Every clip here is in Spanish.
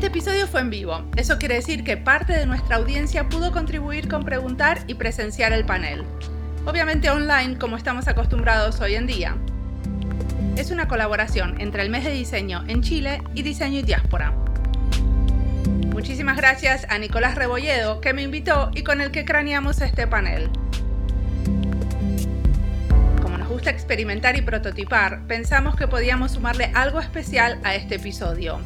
Este episodio fue en vivo. Eso quiere decir que parte de nuestra audiencia pudo contribuir con preguntar y presenciar el panel. Obviamente online como estamos acostumbrados hoy en día. Es una colaboración entre el mes de diseño en Chile y Diseño y Diáspora. Muchísimas gracias a Nicolás Rebolledo que me invitó y con el que craneamos este panel. Como nos gusta experimentar y prototipar, pensamos que podíamos sumarle algo especial a este episodio.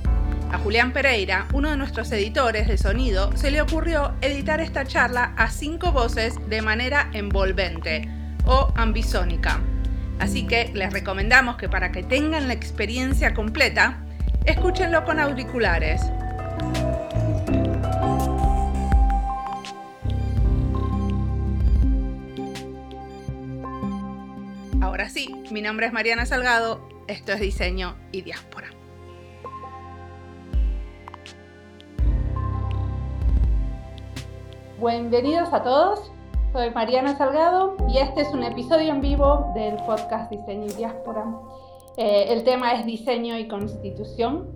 A Julián Pereira, uno de nuestros editores de sonido, se le ocurrió editar esta charla a cinco voces de manera envolvente o ambisónica. Así que les recomendamos que para que tengan la experiencia completa, escúchenlo con auriculares. Ahora sí, mi nombre es Mariana Salgado, esto es Diseño y Diáspora. Bienvenidos a todos, soy Mariana Salgado y este es un episodio en vivo del podcast Diseño y Diáspora. Eh, el tema es diseño y constitución.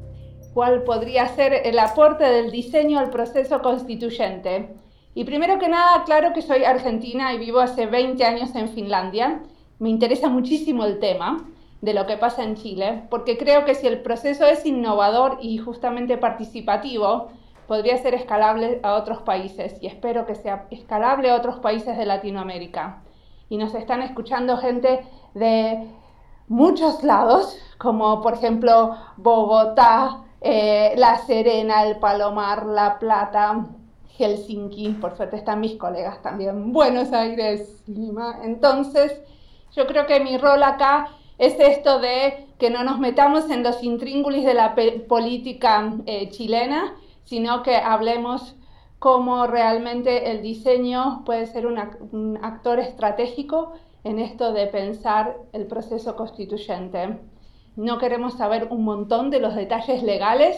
¿Cuál podría ser el aporte del diseño al proceso constituyente? Y primero que nada, claro que soy argentina y vivo hace 20 años en Finlandia. Me interesa muchísimo el tema de lo que pasa en Chile, porque creo que si el proceso es innovador y justamente participativo, podría ser escalable a otros países y espero que sea escalable a otros países de Latinoamérica. Y nos están escuchando gente de muchos lados, como por ejemplo Bogotá, eh, La Serena, El Palomar, La Plata, Helsinki, por suerte están mis colegas también, Buenos Aires, Lima. Entonces, yo creo que mi rol acá es esto de que no nos metamos en los intríngulis de la política eh, chilena, sino que hablemos cómo realmente el diseño puede ser un, actor estratégico en esto de pensar el proceso constituyente. No queremos saber un montón de los detalles legales,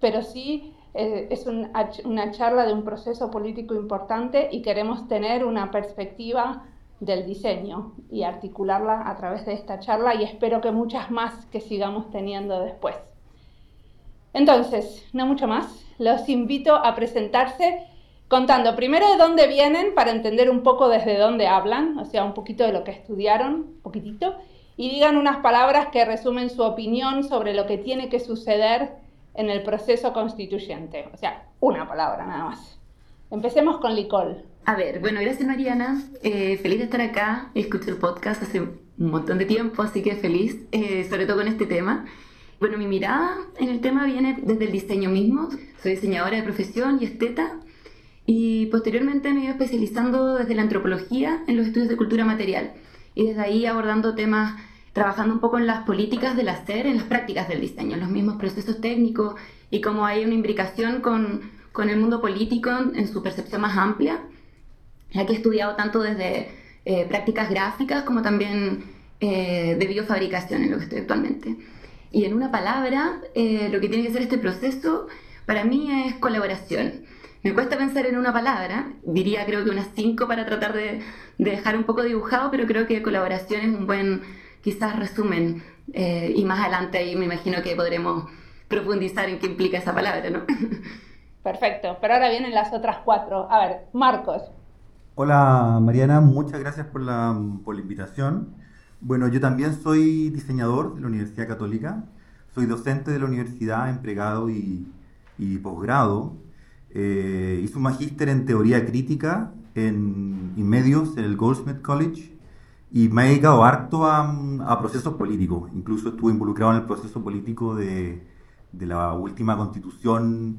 pero sí eh, es una charla de un proceso político importante y queremos tener una perspectiva del diseño y articularla a través de esta charla y espero que muchas más que sigamos teniendo después. Entonces, no mucho más, los invito a presentarse contando primero de dónde vienen para entender un poco desde dónde hablan, o sea, un poquito de lo que estudiaron, un poquitito, y digan unas palabras que resumen su opinión sobre lo que tiene que suceder en el proceso constituyente. O sea, una palabra nada más. Empecemos con Licol. A ver, bueno, gracias Mariana. Eh, feliz de estar acá. Escuché el podcast hace un montón de tiempo, así que feliz, eh, sobre todo con este tema. Bueno, mi mirada en el tema viene desde el diseño mismo. Soy diseñadora de profesión y esteta y posteriormente me he ido especializando desde la antropología en los estudios de cultura material y desde ahí abordando temas, trabajando un poco en las políticas del hacer, en las prácticas del diseño, en los mismos procesos técnicos y cómo hay una imbricación con, con el mundo político en su percepción más amplia, ya que he estudiado tanto desde eh, prácticas gráficas como también eh, de biofabricación en lo que estoy actualmente. Y en una palabra, eh, lo que tiene que ser este proceso para mí es colaboración. Me cuesta pensar en una palabra, diría creo que unas cinco para tratar de, dejar un poco dibujado, pero creo que colaboración es un buen quizás resumen eh, y más adelante ahí me imagino que podremos profundizar en qué implica esa palabra, ¿no? Perfecto, pero ahora vienen las otras cuatro. A ver, Marcos. Hola Mariana, muchas gracias por la, por la invitación. Bueno, yo también soy diseñador de la Universidad Católica, soy docente de la universidad en pregrado y, posgrado. Eh, hice un magíster en teoría crítica en, medios en el Goldsmith College y me he dedicado harto a, procesos políticos. Incluso estuve involucrado en el proceso político de, la última constitución,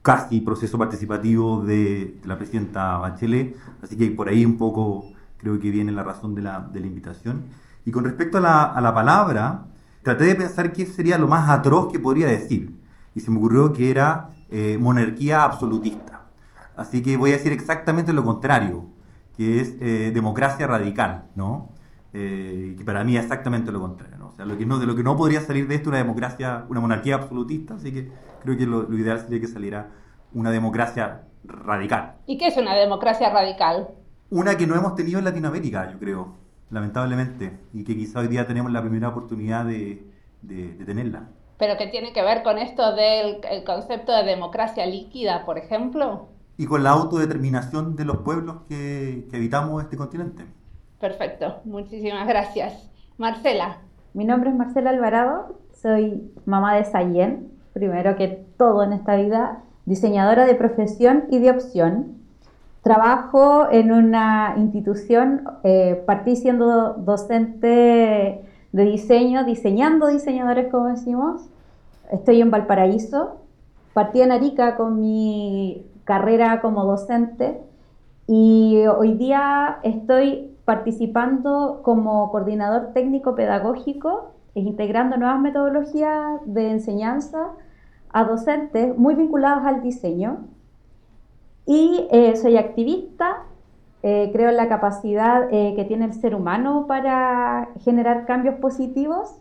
casi proceso participativo de, la presidenta Bachelet. Así que por ahí un poco creo que viene la razón de la, de la invitación. Y con respecto a la, palabra, traté de pensar qué sería lo más atroz que podría decir. Y se me ocurrió que era eh, monarquía absolutista. Así que voy a decir exactamente lo contrario, que es eh, democracia radical, ¿no? Eh, que para mí es exactamente lo contrario. O sea, lo que no, de lo que no podría salir de esto una democracia, una monarquía absolutista, así que creo que lo, lo ideal sería que saliera una democracia radical. ¿Y qué es una democracia radical? Una que no hemos tenido en Latinoamérica, yo creo, lamentablemente, y que quizá hoy día tenemos la primera oportunidad de, de, de tenerla. ¿Pero qué tiene que ver con esto del el concepto de democracia líquida, por ejemplo? Y con la autodeterminación de los pueblos que, que habitamos este continente. Perfecto, muchísimas gracias. Marcela. Mi nombre es Marcela Alvarado, soy mamá de Sayen, primero que todo en esta vida, diseñadora de profesión y de opción. Trabajo en una institución, eh, partí siendo docente de diseño, diseñando diseñadores, como decimos. Estoy en Valparaíso. Partí en Arica con mi carrera como docente y hoy día estoy participando como coordinador técnico pedagógico e integrando nuevas metodologías de enseñanza a docentes muy vinculados al diseño. Y eh, soy activista, eh, creo en la capacidad eh, que tiene el ser humano para generar cambios positivos.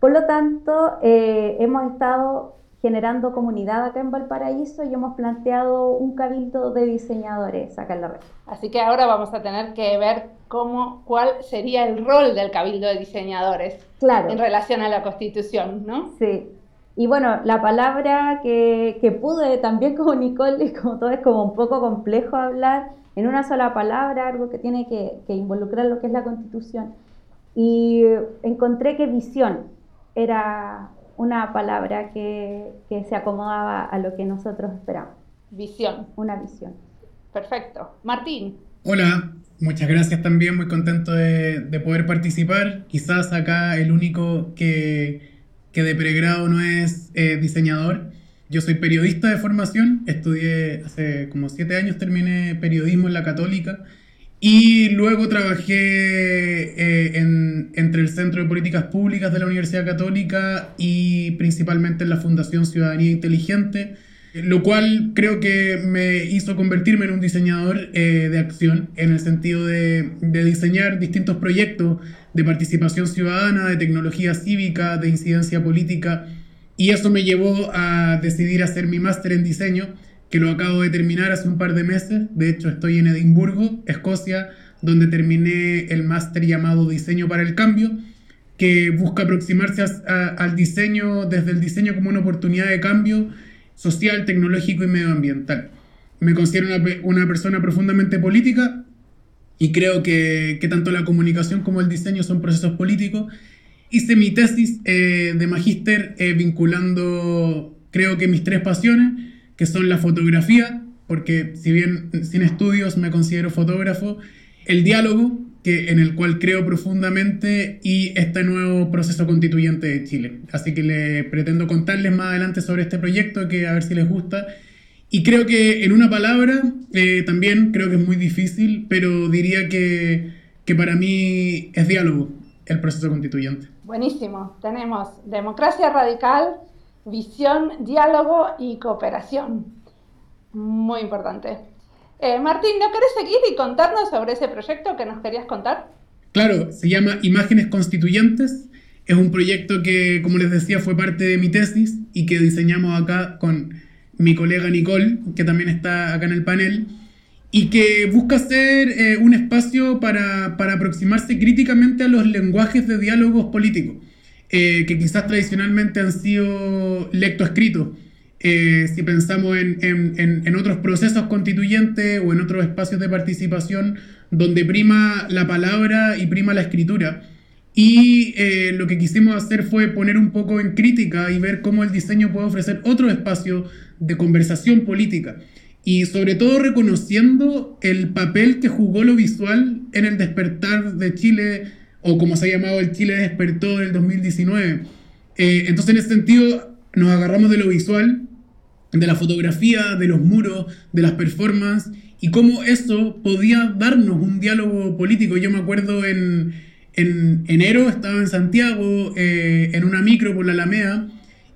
Por lo tanto, hemos estado generando comunidad acá en Valparaíso y hemos planteado un cabildo de diseñadores acá en la red. Así que ahora vamos a tener que ver cómo, cuál sería el rol del cabildo de diseñadores claro. en relación a la constitución, ¿no? Sí. Y bueno, la palabra que, que pude también como Nicole, como todo es como un poco complejo hablar en una sola palabra, algo que tiene que, que involucrar lo que es la constitución. Y encontré que visión era una palabra que, que, se acomodaba a lo que nosotros esperamos. Visión. Una visión. Perfecto. Martín. Hola, muchas gracias también, muy contento de, de poder participar. Quizás acá el único que, que de pregrado no es eh, diseñador. Yo soy periodista de formación, estudié hace como siete años, terminé periodismo en la católica y luego trabajé eh, en, entre el Centro de Políticas Públicas de la Universidad Católica y principalmente en la Fundación Ciudadanía Inteligente, lo cual creo que me hizo convertirme en un diseñador eh, de acción, en el sentido de, diseñar distintos proyectos de participación ciudadana, de tecnología cívica, de incidencia política, y eso me llevó a decidir hacer mi máster en diseño que lo acabo de terminar hace un par de meses. De hecho, estoy en Edimburgo, Escocia, donde terminé el máster llamado Diseño para el Cambio, que busca aproximarse al diseño desde el diseño como una oportunidad de cambio social, tecnológico y medioambiental. Me considero una, persona profundamente política y creo que, que, tanto la comunicación como el diseño son procesos políticos. Hice mi tesis eh, de magíster eh, vinculando, creo que mis tres pasiones, que son la fotografía, porque si bien sin estudios me considero fotógrafo, el diálogo, que, en el cual creo profundamente, y este nuevo proceso constituyente de Chile. Así que le pretendo contarles más adelante sobre este proyecto, que a ver si les gusta. Y creo que en una palabra, eh, también creo que es muy difícil, pero diría que, que para mí es diálogo el proceso constituyente. Buenísimo. Tenemos democracia radical, visión, diálogo y cooperación. Muy importante. Eh, Martín, ¿no querés seguir y contarnos sobre ese proyecto que nos querías contar? Claro, se llama Imágenes Constituyentes. Es un proyecto que, como les decía, fue parte de mi tesis y que diseñamos acá con mi colega Nicole, que también está acá en el panel, y que busca ser eh, un espacio para, para aproximarse críticamente a los lenguajes de diálogos políticos eh, que quizás tradicionalmente han sido lectoescritos. Eh, si pensamos en, en, en, otros procesos constituyentes o en otros espacios de participación donde prima la palabra y prima la escritura. Y eh, lo que quisimos hacer fue poner un poco en crítica y ver cómo el diseño puede ofrecer otro espacio de conversación política. Y sobre todo reconociendo el papel que jugó lo visual en el despertar de Chile o como se ha llamado el Chile despertó del 2019. Eh, entonces, en ese sentido, nos agarramos de lo visual, de la fotografía, de los muros, de las performances, y cómo eso podía darnos un diálogo político. Yo me acuerdo en, en enero, estaba en Santiago, eh, en una micro por la Alameda,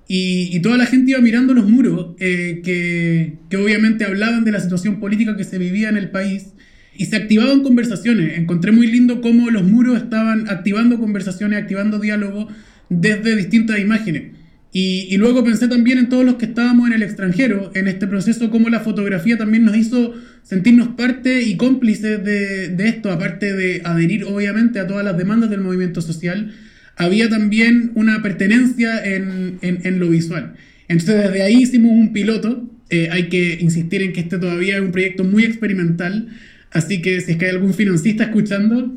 y, toda la gente iba mirando los muros, eh, que, que obviamente hablaban de la situación política que se vivía en el país, y se activaban conversaciones. Encontré muy lindo cómo los muros estaban activando conversaciones, activando diálogo desde distintas imágenes. Y, luego pensé también en todos los que estábamos en el extranjero, en este proceso, cómo la fotografía también nos hizo sentirnos parte y cómplices de, esto, aparte de adherir obviamente a todas las demandas del movimiento social, había también una pertenencia en, lo visual. Entonces desde ahí hicimos un piloto, eh, hay que insistir en que este todavía es un proyecto muy experimental, Así que si es que hay algún financista escuchando.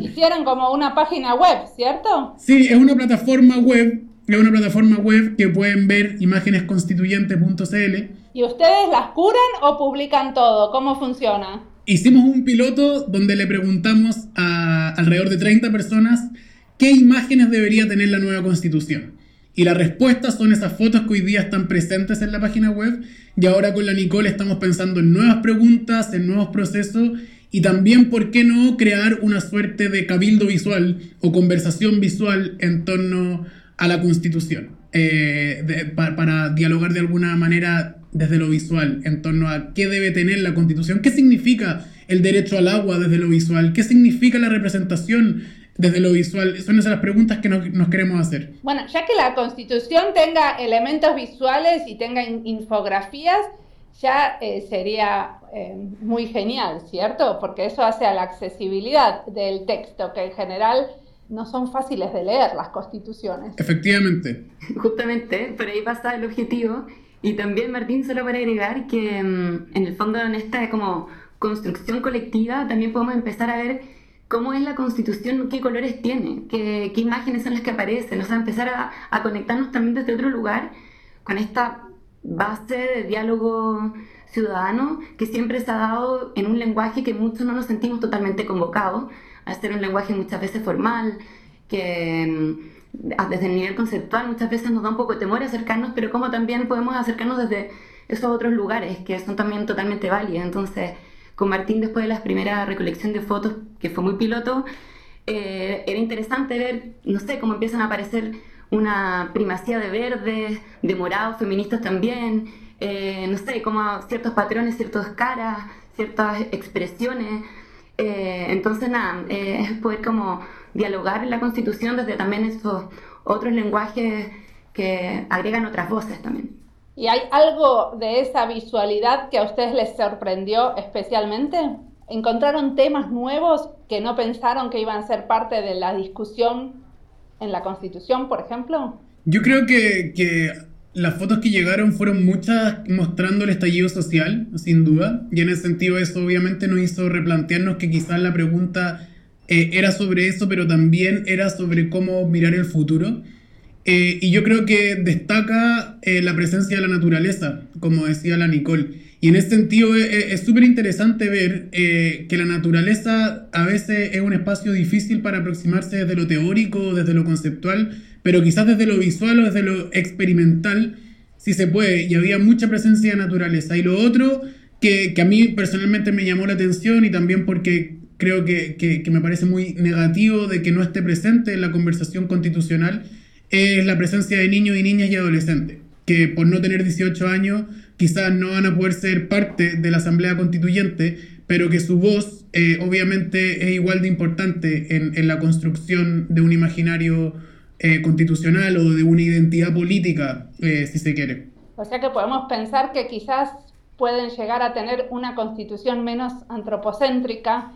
Hicieron como una página web, ¿cierto? Sí, es una plataforma web es una plataforma web que pueden ver imágenesconstituyentes.cl. ¿Y ustedes las curan o publican todo? ¿Cómo funciona? Hicimos un piloto donde le preguntamos a alrededor de 30 personas qué imágenes debería tener la nueva constitución. Y la respuesta son esas fotos que hoy día están presentes en la página web. Y ahora con la Nicole estamos pensando en nuevas preguntas, en nuevos procesos y también, ¿por qué no crear una suerte de cabildo visual o conversación visual en torno a la Constitución, eh, para dialogar de alguna manera desde lo visual en torno a qué debe tener la Constitución, qué significa el derecho al agua desde lo visual, qué significa la representación desde lo visual. Son esas las preguntas que nos, queremos hacer. Bueno, ya que la Constitución tenga elementos visuales y tenga infografías, ya eh, sería eh, muy genial, ¿cierto? Porque eso hace a la accesibilidad del texto, que en general no son fáciles de leer las constituciones. Efectivamente. Justamente, por ahí pasa el objetivo. Y también, Martín, solo para agregar que mm, en el fondo en esta como construcción colectiva también podemos empezar a ver cómo es la constitución, qué colores tiene, qué, qué imágenes son las que aparecen, o sea, empezar a, a conectarnos también desde otro lugar con esta base de diálogo ciudadano que siempre se ha dado en un lenguaje que muchos no nos sentimos totalmente convocados, hacer un lenguaje muchas veces formal, que mm, desde el nivel conceptual muchas veces nos da un poco de temor acercarnos, pero como también podemos acercarnos desde esos otros lugares que son también totalmente válidos. Entonces, con Martín, después de la primera recolección de fotos, que fue muy piloto, eh, era interesante ver, no sé, cómo empiezan a aparecer una primacía de verdes, de morados, feministas también, eh, no sé, como ciertos patrones, ciertas caras, ciertas expresiones. Eh, entonces, nada, eh, es poder como dialogar en la Constitución desde también esos otros lenguajes que agregan otras voces también. ¿Y hay algo de esa visualidad que a ustedes les sorprendió especialmente? ¿Encontraron temas nuevos que no pensaron que iban a ser parte de la discusión en la Constitución, por ejemplo? Yo creo que, que las fotos que llegaron fueron muchas mostrando el estallido social, sin duda, y en ese sentido eso obviamente nos hizo replantearnos que quizás la pregunta eh, era sobre eso, pero también era sobre cómo mirar el futuro. Eh, y yo creo que destaca eh, la presencia de la naturaleza, como decía la Nicole. Y en ese sentido es súper interesante ver que la naturaleza a veces es un espacio difícil para aproximarse desde lo teórico, desde lo conceptual, pero quizás desde lo visual o desde lo experimental sí se puede, y había mucha presencia de naturaleza. Y lo otro que, que a mí personalmente me llamó la atención y también porque creo que, que, me parece muy negativo de que no esté presente en la conversación constitucional es la presencia de niños y niñas y adolescentes, que por no tener 18 años quizás no van a poder ser parte de la Asamblea Constituyente, pero que su voz eh, obviamente es igual de importante en, en la construcción de un imaginario eh, constitucional o de una identidad política, eh, si se quiere. O sea que podemos pensar que quizás pueden llegar a tener una constitución menos antropocéntrica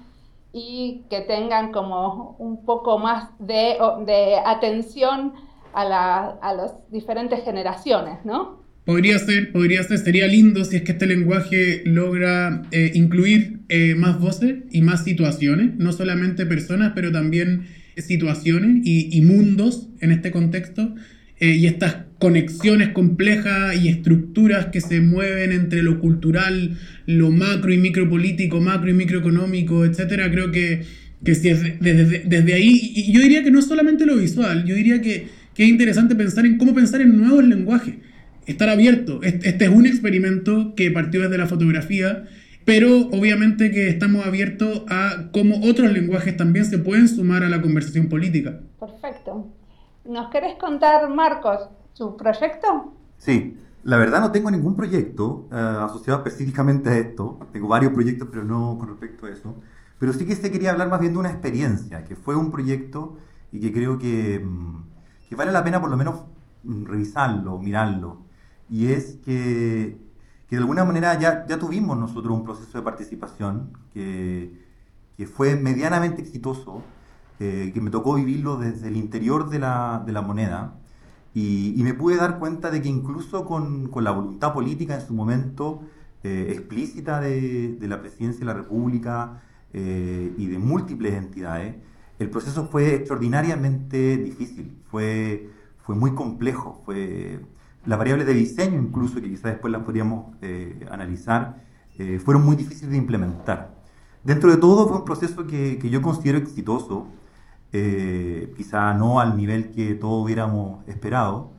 y que tengan como un poco más de, de atención a, la, a las diferentes generaciones, ¿no? Podría ser, podría ser, sería lindo si es que este lenguaje logra eh, incluir más voces y más situaciones, no solamente personas, pero también situaciones y, mundos en este contexto eh, y estas conexiones complejas y estructuras que se mueven entre lo cultural, lo macro y micropolítico, macro y microeconómico, etcétera, creo que, que si desde, desde, ahí, y yo diría que no es solamente lo visual, yo diría que, que, es interesante pensar en cómo pensar en nuevos lenguajes, estar abierto. Este, este es un experimento que partió desde la fotografía pero obviamente que estamos abiertos a cómo otros lenguajes también se pueden sumar a la conversación política. Perfecto. ¿Nos querés contar, Marcos, su proyecto? Sí, La verdad no tengo ningún proyecto eh, asociado específicamente a esto. Tengo varios proyectos, pero no con respecto a eso. Pero sí que se quería hablar más bien de una experiencia, que fue un proyecto y que creo que, mm, que vale la pena por lo menos mm, revisarlo, mirarlo. Y es que, que de alguna manera ya, ya tuvimos nosotros un proceso de participación que, que fue medianamente exitoso, que me tocó vivirlo desde el interior de la, de la moneda. Y, me pude dar cuenta de que incluso con, con la voluntad política en su momento eh, explícita de, de, la presidencia de la República eh, y de múltiples entidades, el proceso fue extraordinariamente difícil, fue, fue muy complejo, fue las variables de diseño incluso, que quizás después las podríamos eh, analizar, fueron muy difíciles de implementar. Dentro de todo fue un proceso que, que yo considero exitoso, eh, quizá no al nivel que todos hubiéramos esperado,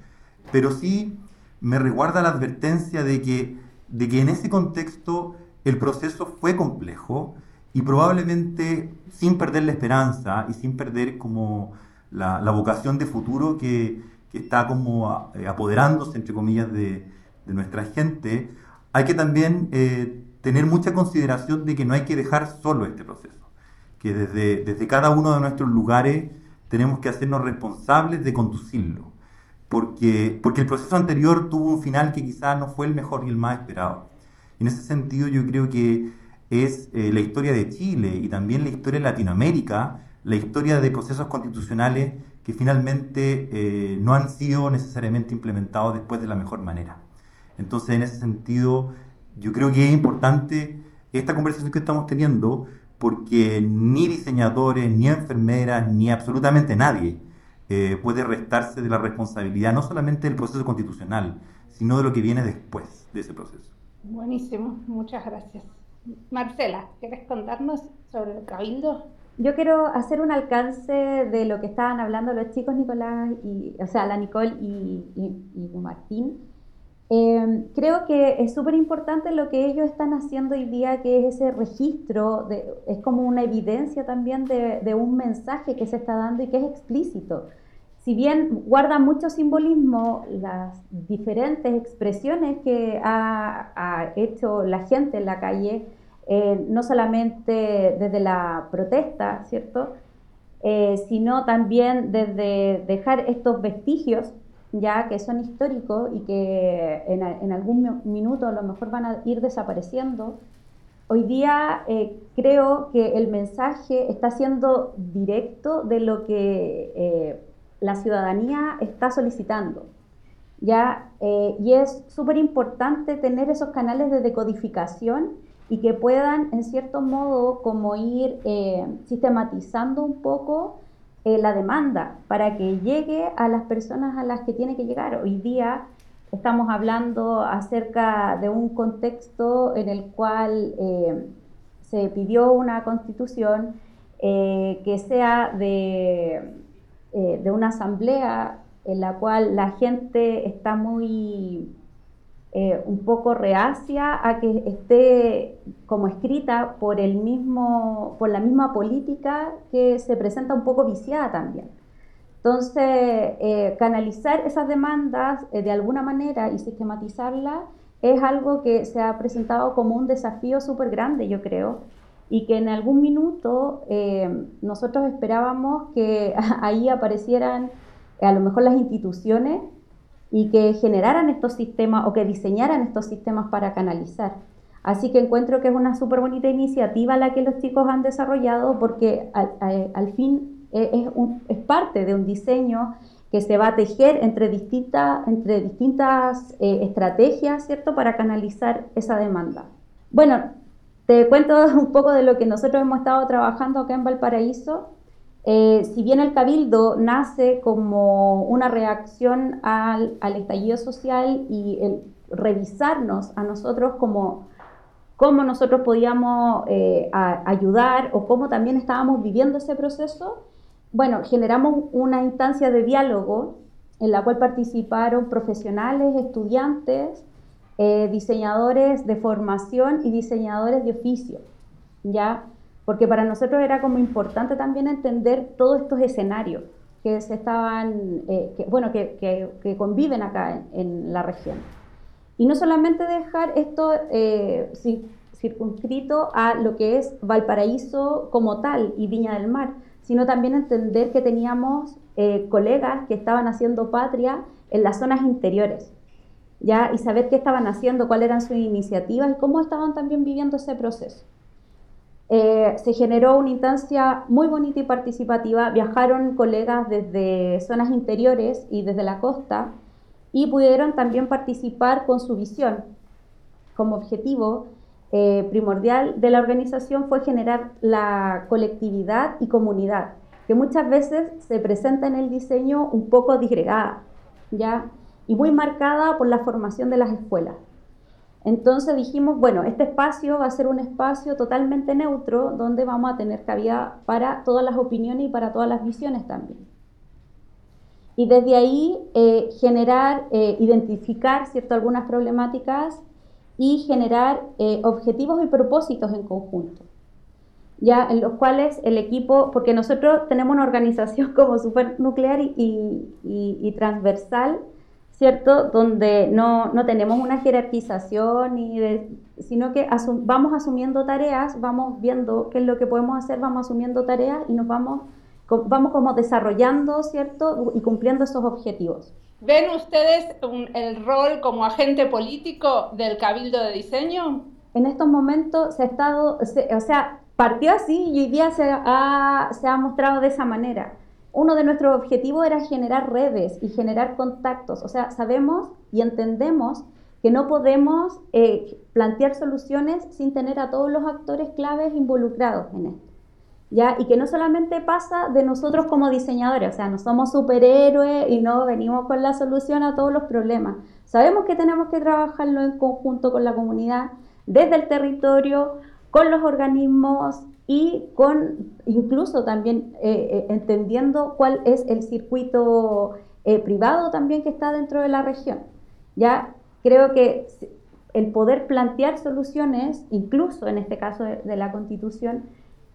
pero sí me reguarda la advertencia de que, de que en ese contexto el proceso fue complejo y probablemente sin perder la esperanza y sin perder como la, vocación de futuro que, está como eh, apoderándose, entre comillas, de, nuestra gente, hay que también eh, tener mucha consideración de que no hay que dejar solo este proceso que desde, desde cada uno de nuestros lugares tenemos que hacernos responsables de conducirlo, porque, porque el proceso anterior tuvo un final que quizás no fue el mejor y el más esperado. En ese sentido yo creo que es eh, la historia de Chile y también la historia de Latinoamérica, la historia de procesos constitucionales que finalmente eh, no han sido necesariamente implementados después de la mejor manera. Entonces, en ese sentido, yo creo que es importante esta conversación que estamos teniendo, porque ni diseñadores, ni enfermeras, ni absolutamente nadie eh, puede restarse de la responsabilidad no solamente del proceso constitucional, sino de lo que viene después de ese proceso. Buenísimo, muchas gracias. Marcela, ¿quieres contarnos sobre el cabildo? Yo quiero hacer un alcance de lo que estaban hablando los chicos Nicolás y, o sea, la Nicole y, y Martín Em, creo que es súper importante lo que ellos están haciendo hoy día, que es ese registro, de, es como una evidencia también de, un mensaje que se está dando y que es explícito. Si bien guarda mucho simbolismo, las diferentes expresiones que ha, hecho la gente en la calle, eh, no solamente desde la protesta, ¿cierto? Eh, sino también desde dejar estos vestigios ya que son históricos y que en, algún minuto a lo mejor van a ir desapareciendo. Hoy día eh, creo que el mensaje está siendo directo de lo que eh, la ciudadanía está solicitando. ¿ya? Eh, y es súper importante tener esos canales de decodificación y que puedan, en cierto modo, como ir sistematizando un poco eh, la demanda para que llegue a las personas a las que tiene que llegar. Hoy día estamos hablando acerca de un contexto en el cual eh, se pidió una constitución eh, que sea de, de una asamblea en la cual la gente está muy eh, un poco reacia a que esté como escrita por el mismo, por la misma política que se presenta un poco viciada también. Entonces, eh, canalizar esas demandas eh, de alguna manera y sistematizarlas es algo que se ha presentado como un desafío súper grande, yo creo, y que en algún minuto nosotros esperábamos que ahí aparecieran a lo mejor las instituciones y que generaran estos sistemas o que diseñaran estos sistemas para canalizar. Así que encuentro que es una súper bonita iniciativa la que los chicos han desarrollado porque al, fin e, es, es, parte de un diseño que se va a tejer entre, distintas entre distintas eh, estrategias, ¿cierto?, para canalizar esa demanda. Bueno, te cuento un poco de lo que nosotros hemos estado trabajando acá en Valparaíso. Eh, si bien el cabildo nace como una reacción al, estallido social y el revisarnos a nosotros como cómo nosotros podíamos eh, ayudar o cómo también estábamos viviendo ese proceso, bueno, generamos una instancia de diálogo en la cual participaron profesionales, estudiantes, eh, diseñadores de formación y diseñadores de oficio, ¿ya? Porque para nosotros era como importante también entender todos estos escenarios que se estaban, eh, bueno, que, conviven acá en, la región. Y no solamente dejar esto eh, circunscrito a lo que es Valparaíso como tal y Viña del Mar, sino también entender que teníamos eh, colegas que estaban haciendo patria en las zonas interiores, ¿ya? Y saber qué estaban haciendo, cuáles eran sus iniciativas y cómo estaban también viviendo ese proceso. Eh, se generó una instancia muy bonita y participativa. Viajaron colegas desde zonas interiores y desde la costa y pudieron también participar con su visión. Como objetivo eh, primordial de la organización fue generar la colectividad y comunidad, que muchas veces se presenta en el diseño un poco disgregada, ¿ya? y muy marcada por la formación de las escuelas. Entonces dijimos, bueno, este espacio va a ser un espacio totalmente neutro donde vamos a tener cabida para todas las opiniones y para todas las visiones también. Y desde ahí eh, generar, eh, identificar ¿cierto? algunas problemáticas y generar eh, objetivos y propósitos en conjunto. Ya en los cuales el equipo, porque nosotros tenemos una organización como súper nuclear y, y transversal, ¿cierto? Donde no, no tenemos una jerarquización, sino que vamos asumiendo tareas, vamos viendo qué es lo que podemos hacer, vamos asumiendo tareas y nos vamos, vamos como desarrollando, ¿cierto? Y cumpliendo esos objetivos. ¿Ven ustedes el rol como agente político del Cabildo de Diseño? En estos momentos se ha estado, o sea, partió así y hoy día se ha, se ha mostrado de esa manera uno de nuestros objetivos era generar redes y generar contactos. O sea, sabemos y entendemos que no podemos eh, plantear soluciones sin tener a todos los actores claves involucrados en esto. ¿Ya? Y que no solamente pasa de nosotros como diseñadores, o sea, no somos superhéroes y no venimos con la solución a todos los problemas. Sabemos que tenemos que trabajarlo en conjunto con la comunidad, desde el territorio, con los organismos y con incluso también eh, eh, entendiendo cuál es el circuito eh, privado también que está dentro de la región. Ya creo que el poder plantear soluciones, incluso en este caso de, la constitución,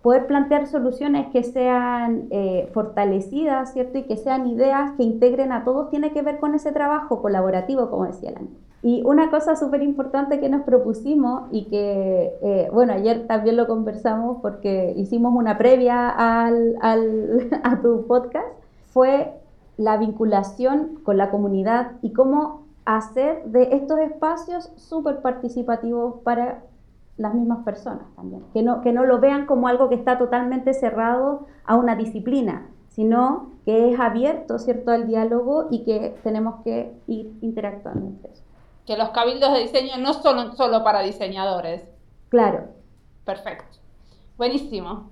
poder plantear soluciones que sean fortalecidas, ¿cierto? Y que sean ideas que integren a todos, tiene que ver con ese trabajo colaborativo, como decía Lani. Y una cosa súper importante que nos propusimos y que, eh, bueno, ayer también lo conversamos porque hicimos una previa al, al, a tu podcast, fue la vinculación con la comunidad y cómo hacer de estos espacios súper participativos para las mismas personas también. Que no, que no lo vean como algo que está totalmente cerrado a una disciplina, sino que es abierto, ¿cierto?, al diálogo y que tenemos que ir interactuando entre eso que los cabildos de diseño no son solo para diseñadores. Claro. Perfecto. Buenísimo.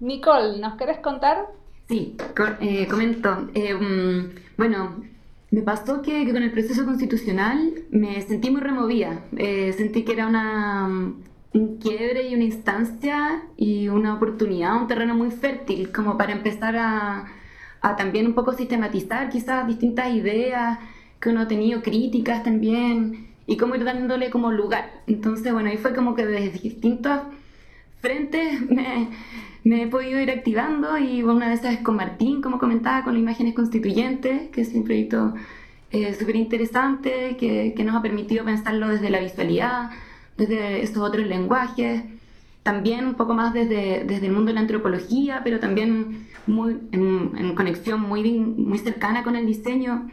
Nicole, ¿nos querés contar? Sí, eh, comento. Eh, mm, bueno, me pasó que, con el proceso constitucional me sentí muy removida. Eh, sentí que era una, mm, un quiebre y una instancia y una oportunidad, un terreno muy fértil como para empezar a, a también un poco sistematizar quizás distintas ideas que uno ha tenido críticas también y cómo ir dándole como lugar. Entonces, bueno, ahí fue como que desde distintos frentes me, me he podido ir activando y una de esas es con Martín, como comentaba, con las imágenes constituyentes, que es un proyecto eh, súper interesante que, nos ha permitido pensarlo desde la visualidad, desde estos otros lenguajes, también un poco más desde, desde el mundo de la antropología, pero también muy, en, en conexión muy, muy cercana con el diseño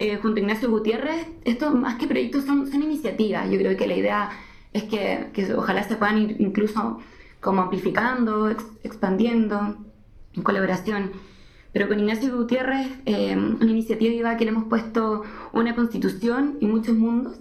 eh, junto a Ignacio Gutiérrez, esto más que proyectos son, son iniciativas. Yo creo que la idea es que, que ojalá se puedan ir incluso como amplificando, expandiendo en colaboración. Pero con Ignacio Gutiérrez, eh, una iniciativa que le hemos puesto una constitución y muchos mundos,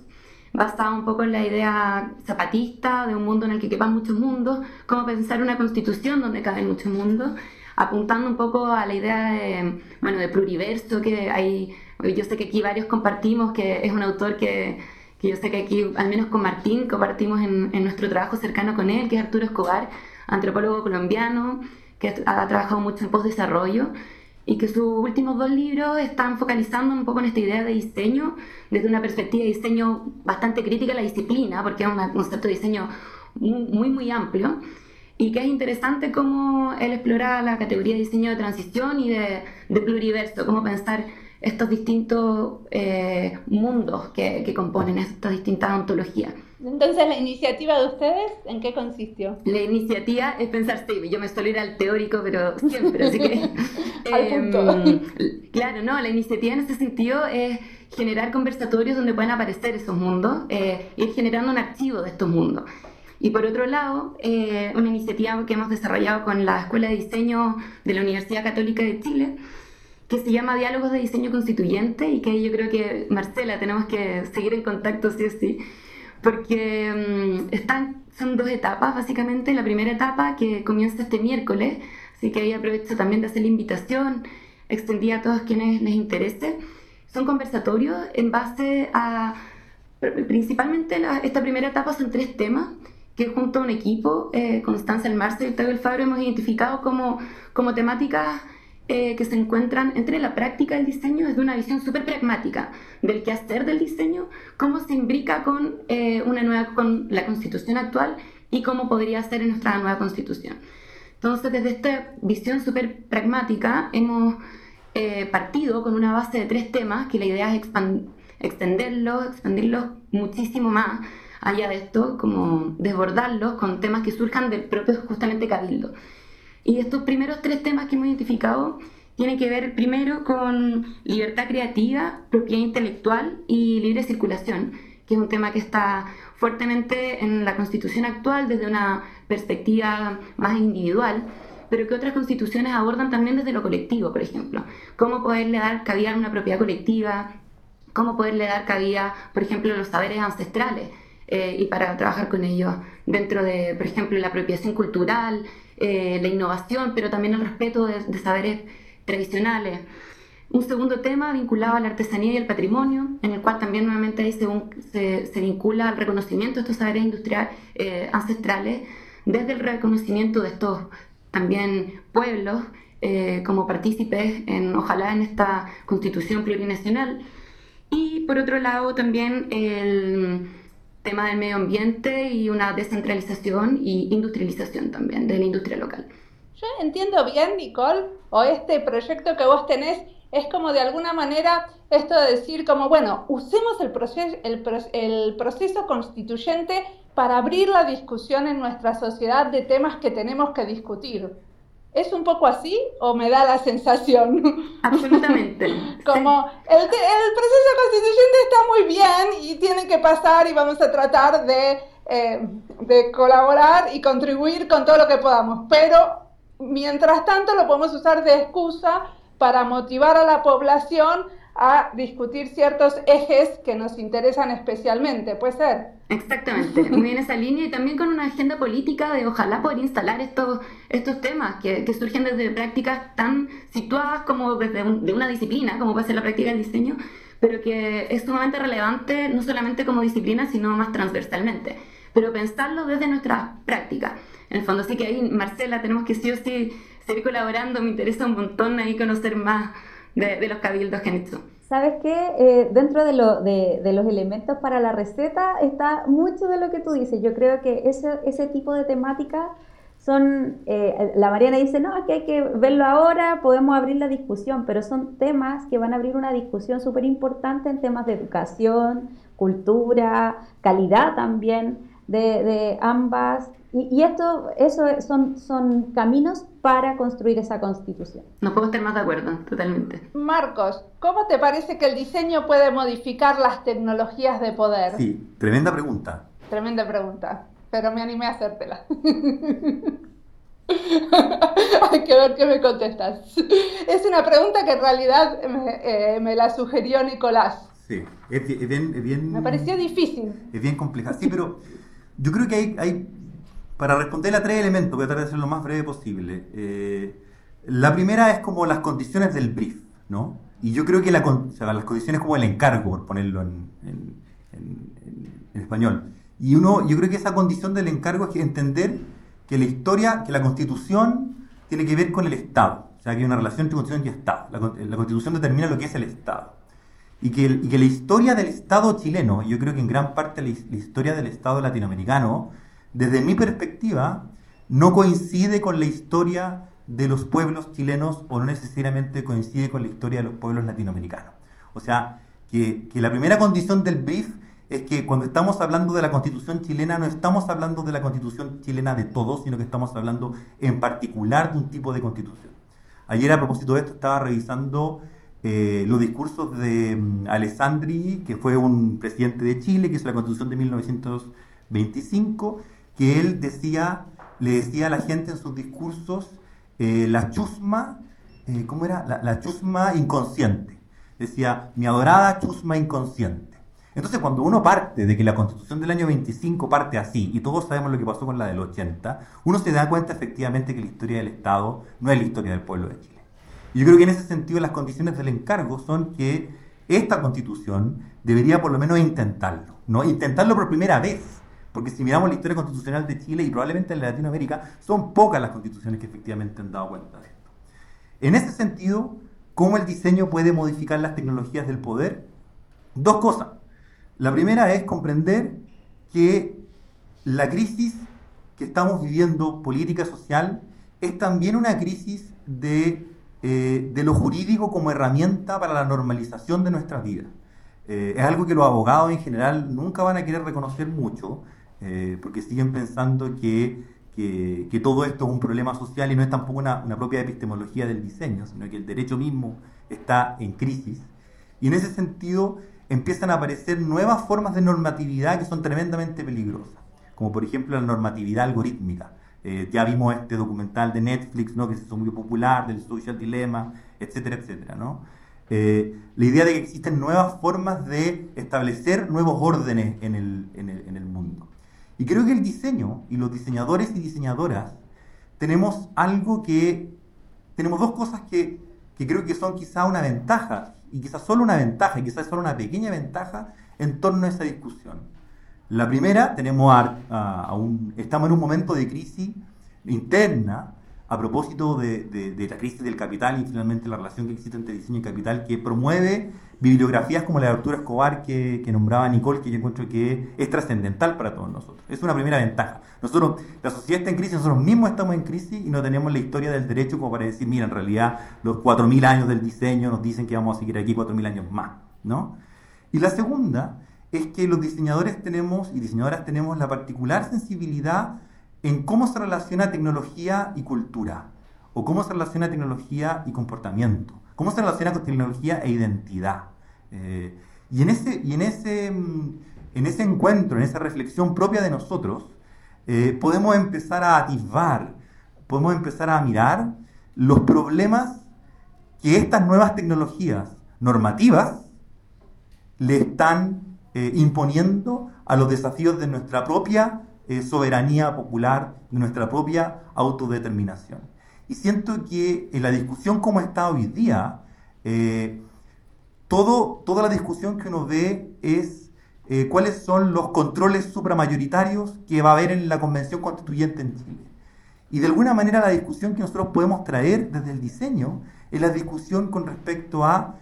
basada un poco en la idea zapatista de un mundo en el que quepan muchos mundos, cómo pensar una constitución donde caben muchos mundos, apuntando un poco a la idea de, bueno, de pluriverso que hay yo sé que aquí varios compartimos, que es un autor que, que yo sé que aquí, al menos con Martín, compartimos en, en, nuestro trabajo cercano con él, que es Arturo Escobar, antropólogo colombiano, que ha trabajado mucho en postdesarrollo y que sus últimos dos libros están focalizando un poco en esta idea de diseño desde una perspectiva de diseño bastante crítica a la disciplina, porque es un concepto de diseño muy, muy amplio y que es interesante cómo él explora la categoría de diseño de transición y de, de pluriverso, cómo pensar estos distintos eh, mundos que, que componen estas distintas ontologías. Entonces, ¿la iniciativa de ustedes en qué consistió? La iniciativa es pensar, sí, yo me suelo ir al teórico, pero siempre, así que... Al punto. em, claro, no, la iniciativa en ese sentido es generar conversatorios donde puedan aparecer esos mundos, eh, ir generando un archivo de estos mundos. Y por otro lado, eh, una iniciativa que hemos desarrollado con la Escuela de Diseño de la Universidad Católica de Chile, que se llama Diálogos de Diseño Constituyente y que yo creo que, Marcela, tenemos que seguir en contacto sí o sí, porque mm, están, son dos etapas básicamente. La primera etapa que comienza este miércoles, así que ahí aprovecho también de hacer la invitación, extendida a todos quienes les interese. Son conversatorios en base a, principalmente la- esta primera etapa son tres temas que junto a un equipo, eh, Constanza El Marce y El Fabro, hemos identificado como, como temáticas eh, que se encuentran entre la práctica del diseño desde una visión súper pragmática del quehacer del diseño, cómo se imbrica con, eh, una nueva, con la constitución actual y cómo podría ser en nuestra nueva constitución. Entonces, desde esta visión súper pragmática, hemos eh, partido con una base de tres temas que la idea es extenderlos, expandirlos muchísimo más allá de esto, como desbordarlos con temas que surjan del propio justamente cabildo. Y estos primeros tres temas que hemos identificado tienen que ver primero con libertad creativa, propiedad intelectual y libre circulación, que es un tema que está fuertemente en la constitución actual desde una perspectiva más individual, pero que otras constituciones abordan también desde lo colectivo, por ejemplo. Cómo poderle dar cabida a una propiedad colectiva, cómo poderle dar cabida, por ejemplo, a los saberes ancestrales eh, y para trabajar con ellos dentro de, por ejemplo, la apropiación cultural, eh, la innovación, pero también el respeto de, de saberes tradicionales. Un segundo tema vinculado a la artesanía y el patrimonio, en el cual también nuevamente ahí se, se, se vincula al reconocimiento de estos saberes industriales eh, ancestrales, desde el reconocimiento de estos también pueblos eh, como partícipes, en, ojalá en esta constitución plurinacional. Y por otro lado también el tema del medio ambiente y una descentralización y industrialización también de la industria local. Yo entiendo bien, Nicole, o este proyecto que vos tenés es como de alguna manera esto de decir como, bueno, usemos el, proceso, el, el proceso constituyente para abrir la discusión en nuestra sociedad de temas que tenemos que discutir. ¿Es un poco así o me da la sensación? Absolutamente. Como el, el, proceso constituyente está muy bien y tiene que pasar y vamos a tratar de, eh, de colaborar y contribuir con todo lo que podamos, pero mientras tanto lo podemos usar de excusa para motivar a la población a discutir ciertos ejes que nos interesan especialmente, ¿puede ser? Exactamente, muy bien esa línea y también con una agenda política de ojalá poder instalar estos, estos temas que, que surgen desde prácticas tan situadas como desde un, de una disciplina, como puede ser la práctica del diseño, pero que es sumamente relevante no solamente como disciplina, sino más transversalmente, pero pensarlo desde nuestra práctica. En el fondo sí que ahí, Marcela, tenemos que sí o sí seguir colaborando, me interesa un montón ahí conocer más de, de los cabildos que han hecho. ¿Sabes qué? Eh, dentro de, lo, de, los elementos para la receta está mucho de lo que tú dices. Yo creo que ese, tipo de temáticas son, eh, la Mariana dice, no, que hay que verlo ahora, podemos abrir la discusión, pero son temas que van a abrir una discusión súper importante en temas de educación, cultura, calidad también de ambas. Y, y, esto, eso son, son caminos para construir esa constitución. No puedo estar más de acuerdo, totalmente. Marcos, ¿cómo te parece que el diseño puede modificar las tecnologías de poder? Sí, tremenda pregunta. Tremenda pregunta, pero me animé a hacértela. Hay que ver qué me contestas. Es una pregunta que en realidad me, eh, me la sugirió Nicolás. Sí, es bien, es bien, es bien, Me pareció difícil. Es bien compleja. Sí, pero yo creo que hay, hay para responder a tres elementos, voy a tratar de ser lo más breve posible. Eh, la primera es como las condiciones del brief, ¿no? Y yo creo que la, o sea, las condiciones como el encargo, por ponerlo en, en, en, en, español. Y uno, yo creo que esa condición del encargo es que entender que la historia, que la constitución tiene que ver con el Estado. O sea, que hay una relación entre constitución y Estado. La, la constitución determina lo que es el Estado. Y que, y que, la historia del Estado chileno, yo creo que en gran parte la, la historia del Estado latinoamericano, desde mi perspectiva, no coincide con la historia de los pueblos chilenos o no necesariamente coincide con la historia de los pueblos latinoamericanos. O sea, que, que la primera condición del brief es que cuando estamos hablando de la constitución chilena no estamos hablando de la constitución chilena de todos, sino que estamos hablando en particular de un tipo de constitución. Ayer a propósito de esto estaba revisando eh, los discursos de um, Alessandri, que fue un presidente de Chile, que hizo la constitución de 1925, que él decía, le decía a la gente en sus discursos eh, la chusma, eh, ¿cómo era? La, chusma inconsciente. Decía, mi adorada chusma inconsciente. Entonces, cuando uno parte de que la constitución del año 25 parte así, y todos sabemos lo que pasó con la del 80, uno se da cuenta efectivamente que la historia del Estado no es la historia del pueblo de Chile. Y yo creo que en ese sentido las condiciones del encargo son que esta constitución debería por lo menos intentarlo, ¿no? Intentarlo por primera vez porque si miramos la historia constitucional de Chile y probablemente en Latinoamérica, son pocas las constituciones que efectivamente han dado cuenta de esto. En ese sentido, ¿cómo el diseño puede modificar las tecnologías del poder? Dos cosas. La primera es comprender que la crisis que estamos viviendo política social es también una crisis de, eh, lo jurídico como herramienta para la normalización de nuestras vidas. Eh, es algo que los abogados en general nunca van a querer reconocer mucho, eh, porque siguen pensando que, que, todo esto es un problema social y no es tampoco una, una, propia epistemología del diseño, sino que el derecho mismo está en crisis. Y en ese sentido empiezan a aparecer nuevas formas de normatividad que son tremendamente peligrosas, como por ejemplo la normatividad algorítmica. Eh, ya vimos este documental de Netflix, ¿no? que se hizo muy popular, del social dilemma, etcétera, etcétera. ¿no? Eh, la idea de que existen nuevas formas de establecer nuevos órdenes en el, en el, en el mundo. Y creo que el diseño y los diseñadores y diseñadoras tenemos algo que, tenemos dos cosas que, que creo que son quizá una ventaja, y quizás solo una ventaja, y quizás solo una pequeña ventaja en torno a esa discusión. La primera, tenemos estamos en un momento de crisis interna a propósito de, de, la crisis del capital y finalmente la relación que existe entre diseño y capital que promueve bibliografías como la de Arturo Escobar que, que nombraba Nicole, que yo encuentro que es trascendental para todos nosotros. Es una primera ventaja. Nosotros, la sociedad está en crisis, nosotros mismos estamos en crisis y no tenemos la historia del derecho como para decir, mira, en realidad los 4.000 años del diseño nos dicen que vamos a seguir aquí 4.000 años más, ¿no? Y la segunda es que los diseñadores tenemos y diseñadoras tenemos la particular sensibilidad en cómo se relaciona tecnología y cultura, o cómo se relaciona tecnología y comportamiento cómo se relaciona con tecnología e identidad. Eh, y en ese, y en, ese, mm, en ese encuentro, en esa reflexión propia de nosotros, eh, podemos empezar a atisbar, podemos empezar a mirar los problemas que estas nuevas tecnologías normativas le están eh, imponiendo a los desafíos de nuestra propia soberanía popular, de nuestra propia autodeterminación. Y siento que en la discusión como está hoy día, eh, todo, toda la discusión que uno ve es eh, cuáles son los controles supramayoritarios que va a haber en la Convención Constituyente en Chile. Y de alguna manera la discusión que nosotros podemos traer desde el diseño es la discusión con respecto a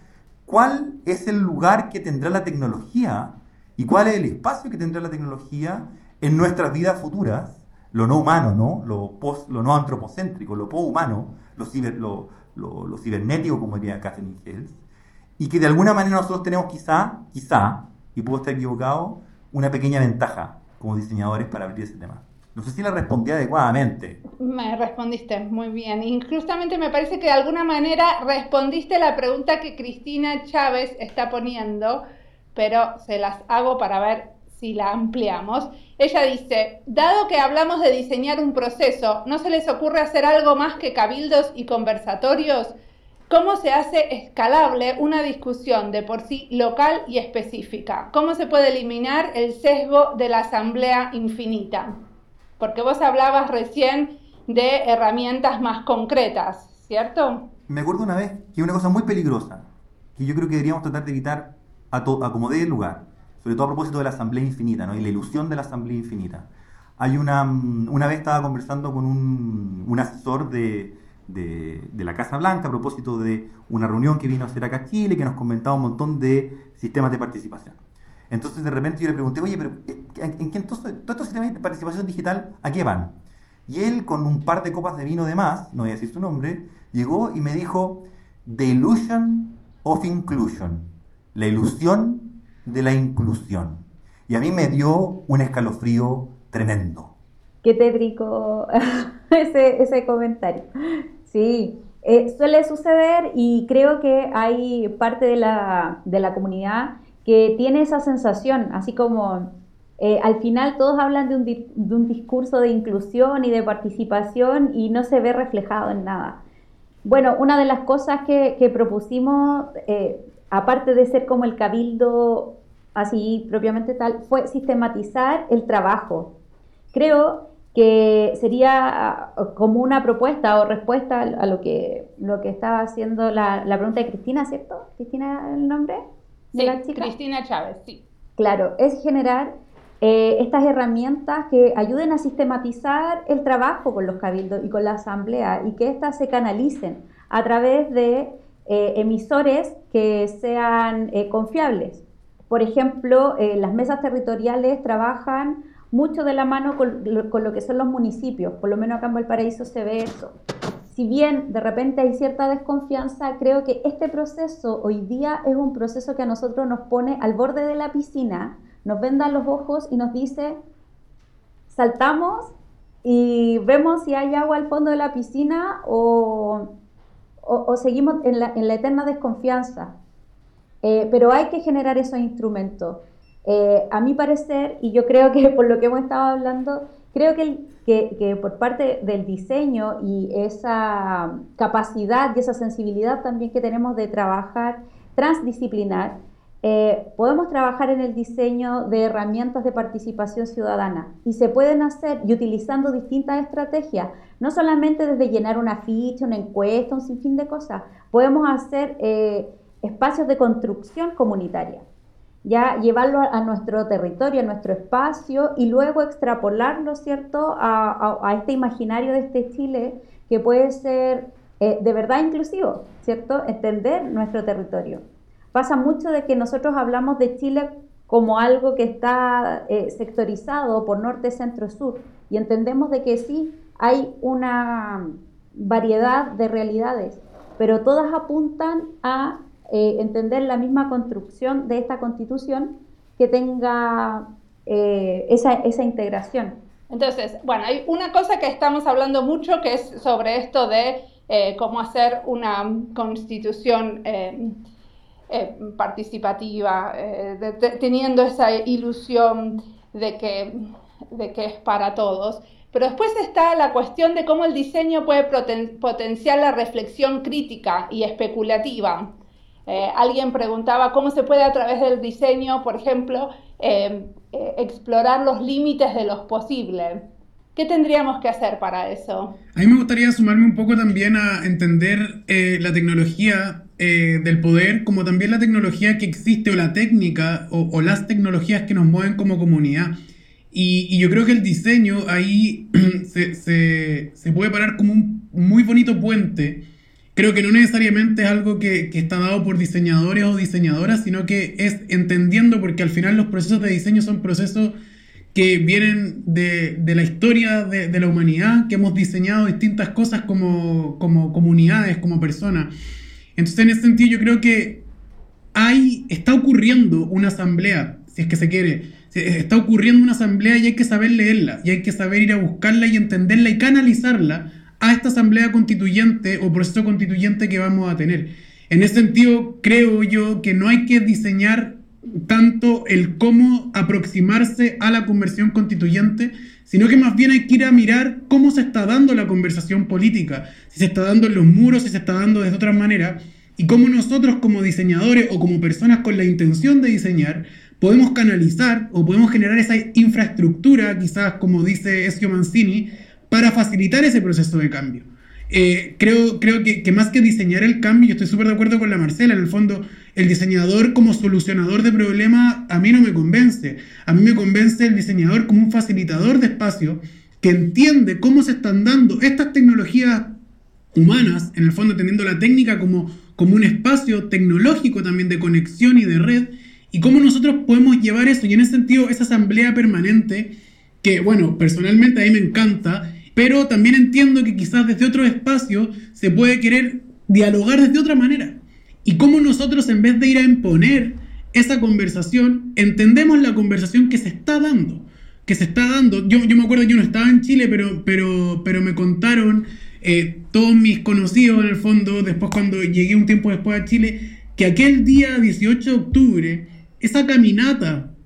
cuál es el lugar que tendrá la tecnología y cuál es el espacio que tendrá la tecnología en nuestras vidas futuras lo no humano, ¿no? Lo, post, lo no antropocéntrico, lo po-humano, lo, lo, cibernético, como diría Catherine Hales, y que de alguna manera nosotros tenemos quizá, quizá, y puedo estar equivocado, una pequeña ventaja como diseñadores para abrir ese tema. No sé si la respondí adecuadamente. Me respondiste muy bien. Y justamente me parece que de alguna manera respondiste la pregunta que Cristina Chávez está poniendo, pero se las hago para ver si la ampliamos, ella dice, dado que hablamos de diseñar un proceso, ¿no se les ocurre hacer algo más que cabildos y conversatorios? ¿Cómo se hace escalable una discusión de por sí local y específica? ¿Cómo se puede eliminar el sesgo de la asamblea infinita? Porque vos hablabas recién de herramientas más concretas, ¿cierto? Me acuerdo una vez que una cosa muy peligrosa, que yo creo que deberíamos tratar de evitar a, a como dé lugar, sobre todo a propósito de la Asamblea Infinita ¿no? y la ilusión de la Asamblea Infinita. Hay una, mm, una vez estaba conversando con un, un asesor de, de, de, la Casa Blanca a propósito de una reunión que vino a hacer acá a Chile, que nos comentaba un montón de sistemas de participación. Entonces de repente yo le pregunté, oye, pero eh, ¿en, qué entonces todos estos sistemas de participación digital a qué van? Y él, con un par de copas de vino de más, no voy a decir su nombre, llegó y me dijo, The Illusion of Inclusion, la ilusión de la inclusión. Y a mí me dio un escalofrío tremendo. Qué tétrico ese, ese comentario. Sí, eh, suele suceder y creo que hay parte de la, de la comunidad que tiene esa sensación, así como eh, al final todos hablan de un, de un, discurso de inclusión y de participación y no se ve reflejado en nada. Bueno, una de las cosas que, que propusimos, eh, aparte de ser como el cabildo así propiamente tal, fue sistematizar el trabajo. Creo que sería ah, como una propuesta o respuesta a lo que, lo que estaba haciendo la, la pregunta de Cristina, ¿cierto? ¿Cristina el nombre de la chica? Cristina Chávez, sí. Claro, es generar eh, estas herramientas que ayuden a sistematizar el trabajo con los cabildos y con la asamblea y que éstas se canalicen a través de eh, emisores que sean eh, confiables. Por ejemplo, las mesas territoriales trabajan mucho de la mano con lo, que son los municipios, por lo menos acá en Valparaíso se ve eso. Si bien de repente hay cierta desconfianza, creo que este proceso hoy día es un proceso que a nosotros nos pone al borde de la piscina, nos venda los ojos y nos dice, saltamos y vemos si hay agua al fondo de la piscina o, o, seguimos en la, en la, eterna desconfianza. Eh, pero hay que generar esos instrumentos. Eh, a mi parecer, y yo creo que por lo que hemos estado hablando, creo que, que, por parte del diseño y esa capacidad y esa sensibilidad también que tenemos de trabajar transdisciplinar, eh, podemos trabajar en el diseño de herramientas de participación ciudadana y se pueden hacer y utilizando distintas estrategias, no solamente desde llenar una ficha, una encuesta, un sinfín de cosas, podemos hacer eh, espacios de construcción comunitaria ya llevarlo a, nuestro territorio, a nuestro espacio y luego extrapolarlo, ¿cierto?, a, este imaginario de este Chile que puede ser eh, de verdad inclusivo, ¿cierto?, entender nuestro territorio. Pasa mucho de que nosotros hablamos de Chile como algo que está eh, sectorizado por norte, centro, sur y entendemos de que sí hay una variedad de realidades, pero todas apuntan a eh, entender la misma construcción de esta constitución que tenga eh, esa, esa integración. Entonces, bueno, hay una cosa que estamos hablando mucho que es sobre esto de eh, cómo hacer una constitución participativa, teniendo esa ilusión de que, de que es para todos. Pero después está la cuestión de cómo el diseño puede potenciar la reflexión crítica y especulativa. Eh, alguien preguntaba cómo se puede a través del diseño, por ejemplo, em, eh, explorar los límites de lo posible. ¿Qué tendríamos que hacer para eso? A mí me gustaría sumarme un poco también a entender eh, la tecnología del poder, como también la tecnología que existe o la técnica o, las tecnologías que nos mueven como comunidad. Y, yo creo que el diseño ahí se, se, puede parar como un muy bonito puente creo que no necesariamente es algo que, está dado por diseñadores o diseñadoras, sino que es entendiendo, porque al final los procesos de diseño son procesos que vienen de, la historia de, la humanidad, que hemos diseñado distintas cosas como, como comunidades, como personas. Entonces, en ese sentido, yo creo que hay, está ocurriendo una asamblea, si es que se quiere, está ocurriendo una asamblea y hay que saber leerla, y hay que saber ir a buscarla y entenderla y canalizarla a esta asamblea constituyente o proceso constituyente que vamos a tener. En ese sentido, creo yo que no hay que diseñar tanto el cómo aproximarse a la conversión constituyente, sino que más bien hay que ir a mirar cómo se está dando la conversación política, si se está dando en los muros, si se está dando de otra manera, y cómo nosotros como diseñadores o como personas con la intención de diseñar, podemos canalizar o podemos generar esa infraestructura, quizás como dice Ezio Mancini, para facilitar ese proceso de cambio. Eh, creo creo que, que, más que diseñar el cambio, yo estoy súper de acuerdo con la Marcela, en el fondo el diseñador como solucionador de problemas a mí no me convence. A mí me convence el diseñador como un facilitador de espacio que entiende cómo se están dando estas tecnologías humanas, en el fondo teniendo la técnica como, como un espacio tecnológico también de conexión y de red, y cómo nosotros podemos llevar eso, y en ese sentido esa asamblea permanente, que bueno, personalmente a mí me encanta, pero también entiendo que quizás desde otro espacio se puede querer dialogar desde otra manera. Y cómo nosotros en vez de ir a imponer esa conversación, entendemos la conversación que se está dando. Que se está dando. Yo, yo me acuerdo que yo no estaba en Chile, pero, pero, pero me contaron eh, todos mis conocidos en el fondo, después cuando llegué un tiempo después a Chile, que aquel día 18 de octubre, esa caminata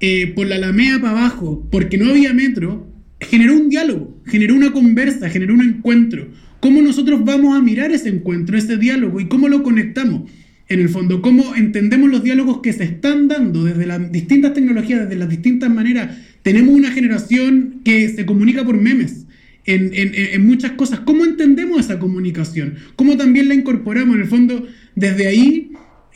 eh, por la Alameda para abajo, porque no había metro, generó un diálogo, generó una conversa, generó un encuentro. ¿Cómo nosotros vamos a mirar ese encuentro, ese diálogo y cómo lo conectamos? En el fondo, cómo entendemos los diálogos que se están dando desde las distintas tecnologías, desde las distintas maneras. Tenemos una generación que se comunica por memes. En, muchas cosas. ¿Cómo entendemos esa comunicación? ¿Cómo también la incorporamos? En el fondo, desde ahí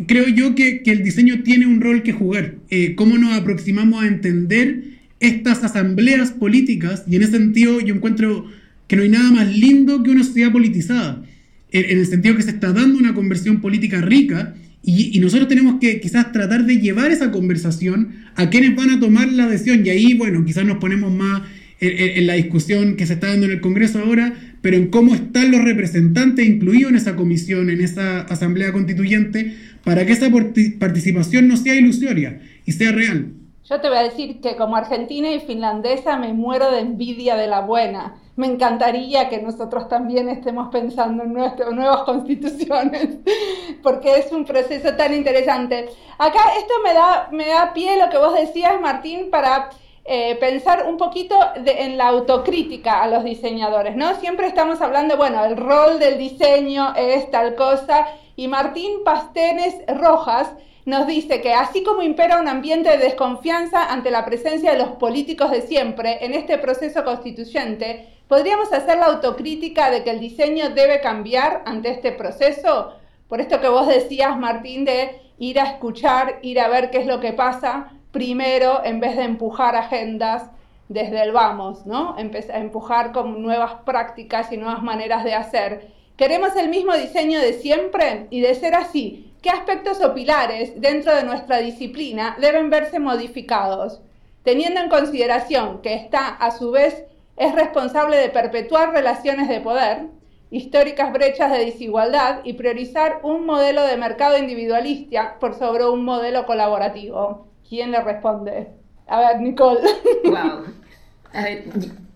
creo yo que, el diseño tiene un rol que jugar. Eh, ¿Cómo nos aproximamos a entender estas asambleas políticas? Y en ese sentido yo encuentro que no hay nada más lindo que una sociedad politizada, en, el sentido que se está dando una conversión política rica y, nosotros tenemos que quizás tratar de llevar esa conversación a quienes van a tomar la decisión. Y ahí, bueno, quizás nos ponemos más en, en, la discusión que se está dando en el Congreso ahora, pero en cómo están los representantes incluidos en esa comisión, en esa asamblea constituyente, para que esa participación no sea ilusoria y sea real. Yo te voy a decir que como argentina y finlandesa me muero de envidia de la buena. Me encantaría que nosotros también estemos pensando en nuestras nuevas constituciones, porque es un proceso tan interesante. Acá esto me da, me da pie lo que vos decías, Martín, para eh, pensar un poquito en la autocrítica a los diseñadores, ¿no? Siempre estamos hablando, bueno, el rol del diseño es tal cosa y Martín Pastenes Rojas nos dice que así como impera un ambiente de desconfianza ante la presencia de los políticos de siempre en este proceso constituyente, ¿podríamos hacer la autocrítica de que el diseño debe cambiar ante este proceso? Por esto que vos decías, Martín, de ir a escuchar, ir a ver qué es lo que pasa primero en vez de empujar agendas desde el vamos, ¿no? Empezar a empujar con nuevas prácticas y nuevas maneras de hacer. ¿Queremos el mismo diseño de siempre? Y de ser así, ¿qué aspectos o pilares dentro de nuestra disciplina deben verse modificados? Teniendo en consideración que esta, a su vez, es responsable de perpetuar relaciones de poder, históricas brechas de desigualdad y priorizar un modelo de mercado individualista por sobre un modelo colaborativo. ¿Quién le responde? A ver, Nicole. Wow. A ver,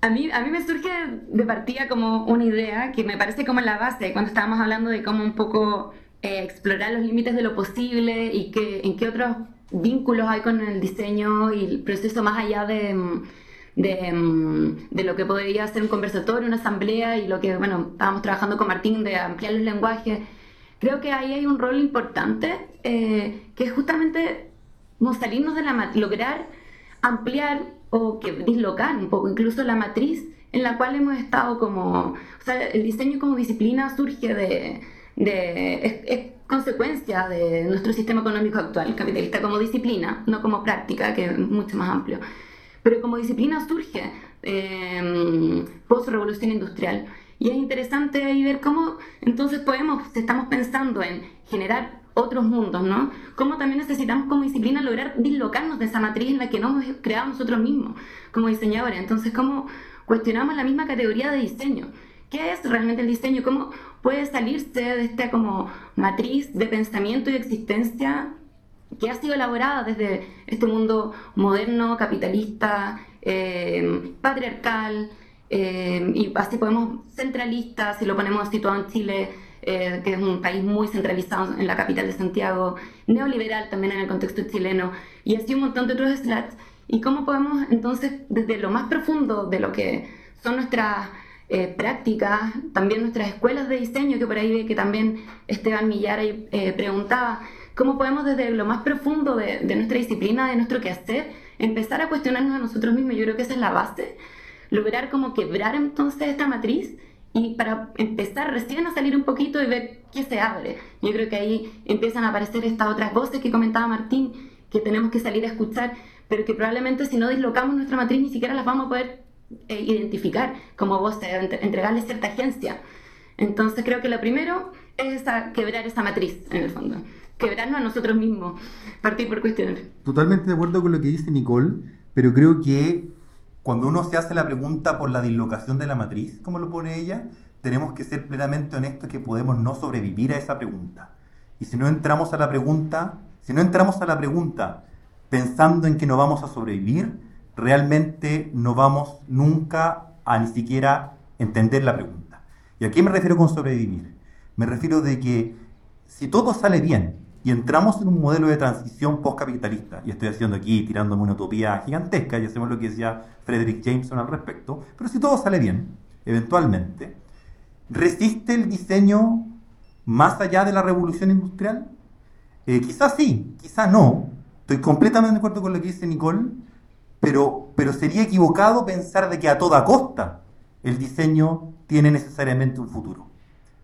a mí, a mí me surge de partida como una idea que me parece como la base cuando estábamos hablando de cómo un poco eh, explorar los límites de lo posible y que, en qué otros vínculos hay con el diseño y el proceso más allá de, de, de, lo que podría ser un conversatorio, una asamblea y lo que, bueno, estábamos trabajando con Martín de ampliar los lenguajes. Creo que ahí hay un rol importante eh, que es justamente salirnos de la lograr ampliar o que dislocar un poco incluso la matriz en la cual hemos estado como, el diseño como disciplina surge de, de es, consecuencia de nuestro sistema económico actual, capitalista como disciplina, no como práctica, que es mucho más amplio, pero como disciplina surge eh, post-revolución industrial. Y es interesante ahí ver cómo entonces podemos, estamos pensando en generar otros mundos, ¿no? Cómo también necesitamos como disciplina lograr dislocarnos de esa matriz en la que nos hemos creado nosotros mismos como diseñadores. Entonces, ¿cómo cuestionamos la misma categoría de diseño? ¿Qué es realmente el diseño? ¿Cómo puede salirse de esta como matriz de pensamiento y existencia que ha sido elaborada desde este mundo moderno, capitalista, eh, patriarcal, eh, y así podemos centralista, si lo ponemos situado en Chile, eh, que es un país muy centralizado en la capital de Santiago, neoliberal también en el contexto chileno, y así un montón de otros slats. ¿Y cómo podemos entonces, desde lo más profundo de lo que son nuestras eh, prácticas, también nuestras escuelas de diseño, que por ahí ve que también Esteban Millara eh, preguntaba, ¿cómo podemos desde lo más profundo de, de nuestra disciplina, de nuestro quehacer, empezar a cuestionarnos a nosotros mismos? Yo creo que esa es la base, lograr como quebrar entonces esta matriz y para empezar recién a salir un poquito y ver qué se abre. Yo creo que ahí empiezan a aparecer estas otras voces que comentaba Martín, que tenemos que salir a escuchar, pero que probablemente si no dislocamos nuestra matriz ni siquiera las vamos a poder eh, identificar como voces, entregarles cierta agencia. Entonces creo que lo primero es quebrar esa matriz, en el fondo. Quebrarnos a nosotros mismos, partir por cuestionar. Totalmente de acuerdo con lo que dice Nicole, pero creo que cuando uno se hace la pregunta por la dislocación de la matriz, como lo pone ella, tenemos que ser plenamente honestos que podemos no sobrevivir a esa pregunta. Y si no entramos a la pregunta, si no entramos a la pregunta pensando en que no vamos a sobrevivir, realmente no vamos nunca a ni siquiera entender la pregunta. ¿Y a qué me refiero con sobrevivir? Me refiero de que si todo sale bien y entramos en un modelo de transición postcapitalista, y estoy haciendo aquí tirándome una utopía gigantesca, y hacemos lo que decía Frederick Jameson al respecto, pero si todo sale bien, eventualmente, ¿resiste el diseño más allá de la revolución industrial? Eh, quizás sí, quizás no. Estoy completamente de acuerdo con lo que dice Nicole, pero, pero sería equivocado pensar de que a toda costa el diseño tiene necesariamente un futuro.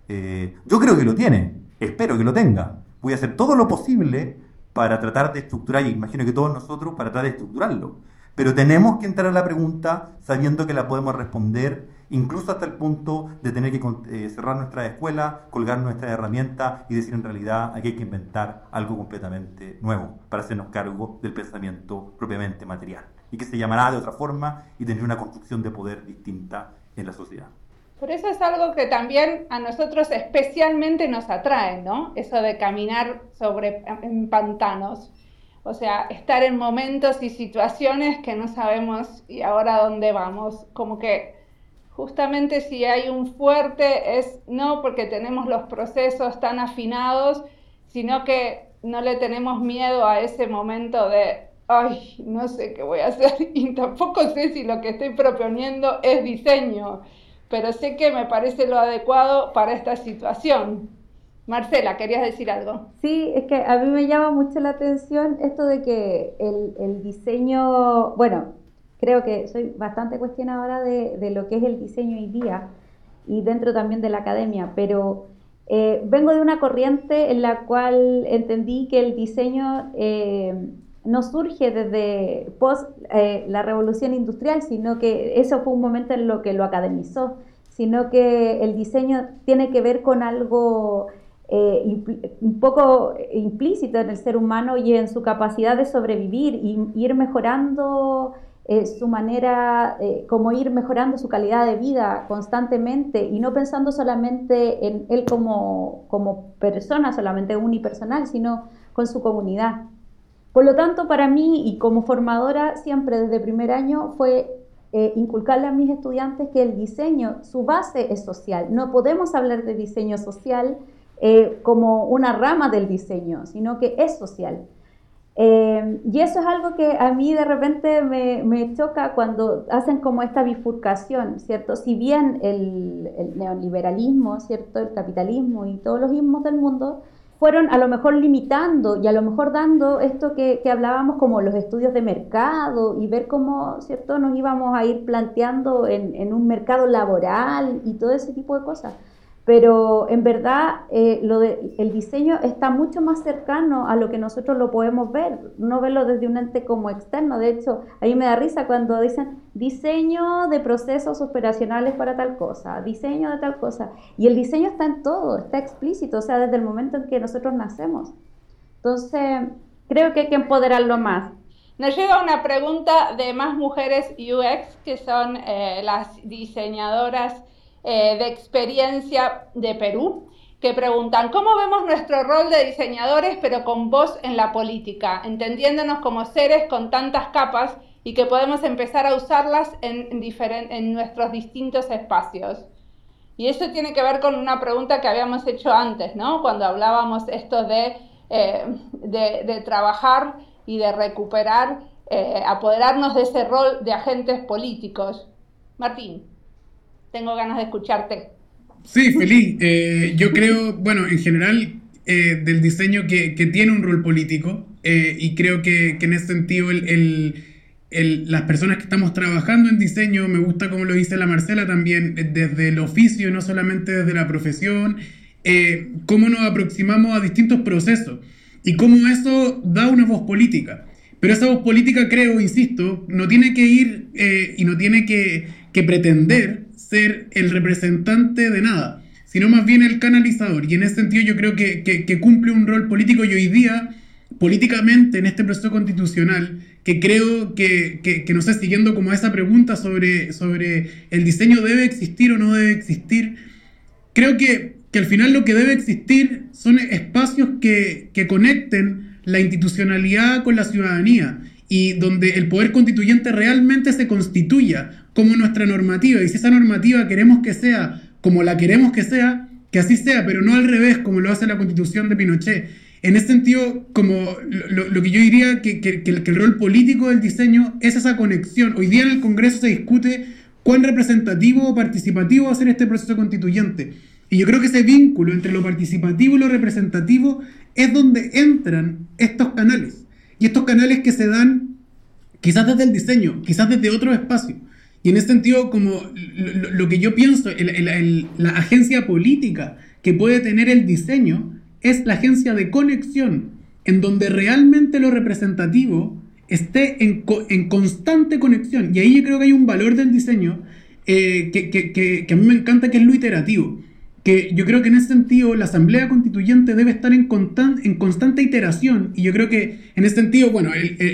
Eh, yo creo que lo tiene, espero que lo tenga. Voy a hacer todo lo posible para tratar de estructurar, y imagino que todos nosotros, para tratar de estructurarlo. Pero tenemos que entrar a la pregunta sabiendo que la podemos responder, incluso hasta el punto de tener que eh, cerrar nuestra escuela, colgar nuestra herramienta y decir en realidad aquí hay que inventar algo completamente nuevo para hacernos cargo del pensamiento propiamente material y que se llamará de otra forma y tendrá una construcción de poder distinta en la sociedad. Por eso es algo que también a nosotros especialmente nos atrae, ¿no? Eso de caminar sobre en pantanos. O sea, estar en momentos y situaciones que no sabemos y ahora dónde vamos. Como que justamente si hay un fuerte es no porque tenemos los procesos tan afinados, sino que no le tenemos miedo a ese momento de ay, no sé qué voy a hacer y tampoco sé si lo que estoy proponiendo es diseño, pero sé que me parece lo adecuado para esta situación. Marcela, ¿querías decir algo? Sí, es que a mí me llama mucho la atención esto de que el, diseño, bueno, creo que soy bastante cuestionadora de, de, lo que es el diseño hoy día y dentro también de la academia, pero eh, vengo de una corriente en la cual entendí que el diseño eh, no surge desde post eh, la revolución industrial, sino que eso fue un momento en lo que lo academizó, sino que el diseño tiene que ver con algo eh, un poco implícito en el ser humano y en su capacidad de sobrevivir y ir mejorando eh, su manera, como ir mejorando su calidad de vida constantemente y no pensando solamente en él como, como persona, solamente unipersonal, sino con su comunidad. Por lo tanto, para mí y como formadora, siempre desde primer año fue eh, inculcarle a mis estudiantes que el diseño, su base es social. No podemos hablar de diseño social eh, como una rama del diseño, sino que es social. Eh, y eso es algo que a mí de repente me, me, choca cuando hacen como esta bifurcación, ¿cierto? Si bien el, el neoliberalismo, ¿cierto? El capitalismo y todos los ismos del mundo fueron a lo mejor limitando y a lo mejor dando esto que, hablábamos como los estudios de mercado y ver cómo, ¿cierto?, nos íbamos a ir planteando en, en un mercado laboral y todo ese tipo de cosas pero en verdad eh, lo de, el diseño está mucho más cercano a lo que nosotros lo podemos ver, no verlo desde un ente como externo. De hecho, a mí me da risa cuando dicen diseño de procesos operacionales para tal cosa, diseño de tal cosa. Y el diseño está en todo, está explícito, o sea, desde el momento en que nosotros nacemos. Entonces, creo que hay que empoderarlo más. Nos llega una pregunta de más mujeres UX, que son eh, las diseñadoras eh, de experiencia de Perú que preguntan, ¿cómo vemos nuestro rol de diseñadores pero con voz en la política, entendiéndonos como seres con tantas capas y que podemos empezar a usarlas en, nuestros distintos espacios? Y eso tiene que ver con una pregunta que habíamos hecho antes, ¿no? Cuando hablábamos esto de, eh, de, trabajar y de recuperar, eh, apoderarnos de ese rol de agentes políticos. Martín tengo ganas de escucharte. Sí, feliz. Eh, yo creo, bueno, en general, eh, del diseño que, que, tiene un rol político eh, y creo que, que, en ese sentido el, el, las personas que estamos trabajando en diseño, me gusta como lo dice la Marcela también, desde el oficio, no solamente desde la profesión, cómo nos aproximamos a distintos procesos y cómo eso da una voz política. Pero esa voz política, creo, insisto, no tiene que ir y no tiene que, que pretender ser el representante de nada, sino más bien el canalizador. Y en ese sentido yo creo que, cumple un rol político y hoy día políticamente en este proceso constitucional, que creo que, que, no sé, siguiendo como esa pregunta sobre, sobre el diseño debe existir o no debe existir, creo que, que al final lo que debe existir son espacios que, que conecten la institucionalidad con la ciudadanía y donde el poder constituyente realmente se constituya como nuestra normativa. Y si esa normativa queremos que sea como la queremos que sea, que así sea, pero no al revés, como lo hace la constitución de Pinochet. En ese sentido, como lo, que yo diría que, que, que, el, rol político del diseño es esa conexión. Hoy día en el Congreso se discute cuán representativo o participativo va a ser este proceso constituyente. Y yo creo que ese vínculo entre lo participativo y lo representativo es donde entran estos canales. Y estos canales que se dan quizás desde el diseño, quizás desde otro espacio. Y en ese sentido, como lo, que yo pienso, la agencia política que puede tener el diseño es la agencia de conexión, en donde realmente lo representativo esté en, en constante conexión. Y ahí yo creo que hay un valor del diseño eh, que, que, que, a mí me encanta, que es lo iterativo que yo creo que en ese sentido la Asamblea Constituyente debe estar en, en constante iteración y yo creo que en ese sentido, bueno,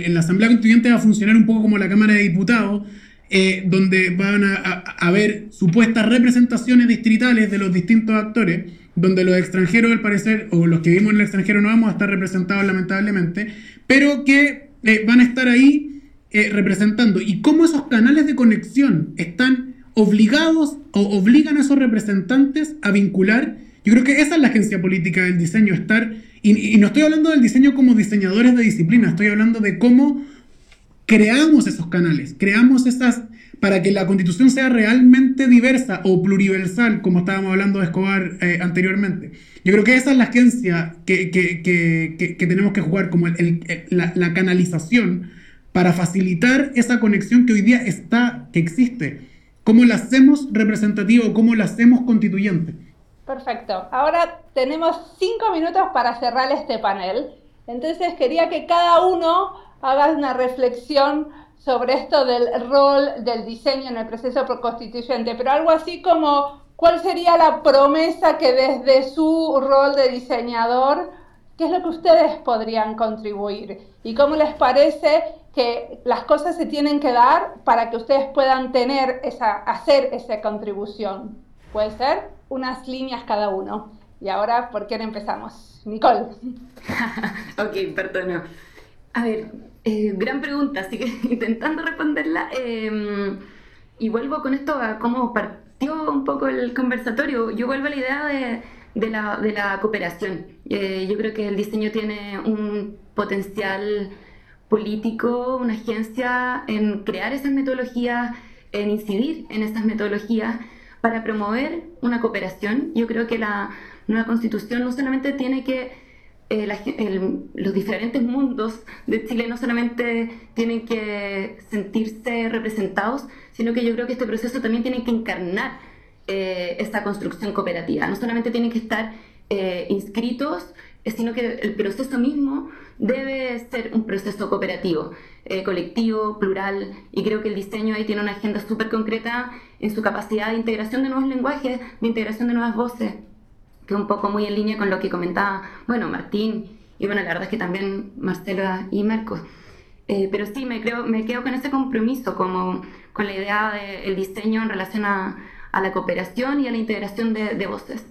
la Asamblea Constituyente va a funcionar un poco como la Cámara de Diputados, eh, donde van a, haber supuestas representaciones distritales de los distintos actores, donde los extranjeros, al parecer, o los que vivimos en el extranjero no vamos a estar representados lamentablemente, pero que eh, van a estar ahí eh, representando. Y cómo esos canales de conexión están obligados o obligan a esos representantes a vincular. Yo creo que esa es la agencia política del diseño, estar, y, no estoy hablando del diseño como diseñadores de disciplina, estoy hablando de cómo creamos esos canales, creamos esas, para que la constitución sea realmente diversa o pluriversal, como estábamos hablando de Escobar eh, anteriormente. Yo creo que esa es la agencia que, que, que, tenemos que jugar, como la, la canalización para facilitar esa conexión que hoy día está, que existe ¿Cómo la hacemos representativa o cómo la hacemos constituyente? Perfecto. Ahora tenemos cinco minutos para cerrar este panel. Entonces quería que cada uno haga una reflexión sobre esto del rol del diseño en el proceso constituyente, pero algo así como cuál sería la promesa que desde su rol de diseñador, qué es lo que ustedes podrían contribuir y cómo les parece que las cosas se tienen que dar para que ustedes puedan tener esa, hacer esa contribución. Puede ser unas líneas cada uno. Y ahora, ¿por qué no empezamos? Nicole. ok, perdón. A ver, eh, gran pregunta, así que intentando responderla. Em, y vuelvo con esto a cómo partió un poco el conversatorio. Yo vuelvo a la idea de, de, la, de la, cooperación. Eh, yo creo que el diseño tiene un potencial político, una agencia en crear esas metodologías, en incidir en esas metodologías para promover una cooperación. Yo creo que la nueva constitución no solamente tiene que, eh, los diferentes mundos de Chile no solamente tienen que sentirse representados, sino que yo creo que este proceso también tiene que encarnar eh, esta construcción cooperativa. No solamente tienen que estar eh, inscritos, sino que el proceso mismo debe ser un proceso cooperativo, eh, colectivo, plural, y creo que el diseño ahí tiene una agenda súper concreta en su capacidad de integración de nuevos lenguajes, de integración de nuevas voces, que un poco muy en línea con lo que comentaba, bueno, Martín, y bueno, la verdad es que también Marcela y Marcos. Eh, pero sí, me, creo, me quedo con ese compromiso, como con la idea del diseño en relación a, a, la cooperación y a la integración de, de voces.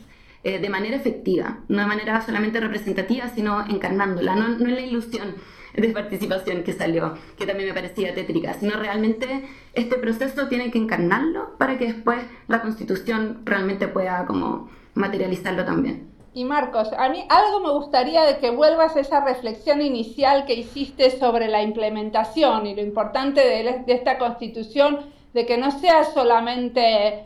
Eh, de manera efectiva, no de manera solamente representativa, sino encarnándola, no, no en la ilusión de participación que salió, que también me parecía tétrica, sino realmente este proceso tiene que encarnarlo para que después la constitución realmente pueda como materializarlo también. Y Marcos, a mí algo me gustaría de que vuelvas a esa reflexión inicial que hiciste sobre la implementación y lo importante de, de esta constitución, de que no sea solamente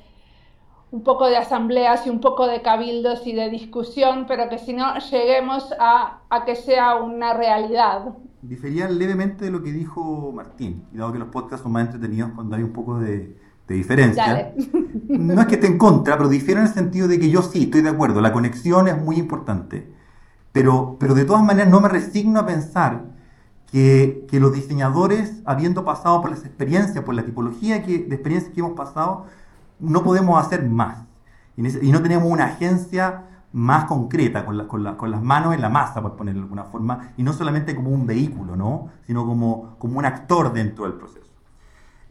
un poco de asambleas y un poco de cabildos y de discusión, pero que si no lleguemos a, a, que sea una realidad. Difería levemente de lo que dijo Martín, y dado que los podcasts son más entretenidos cuando hay un poco de, de diferencia. No es que esté en contra, pero difiere en el sentido de que yo sí estoy de acuerdo, la conexión es muy importante, pero, pero de todas maneras no me resigno a pensar que, que los diseñadores, habiendo pasado por las experiencias, por la tipología que, de experiencias que hemos pasado, no podemos hacer más. Y, no tenemos una agencia más concreta, con, con, las manos en la masa, por ponerlo de alguna forma, y no solamente como un vehículo, ¿no? sino como, como un actor dentro del proceso.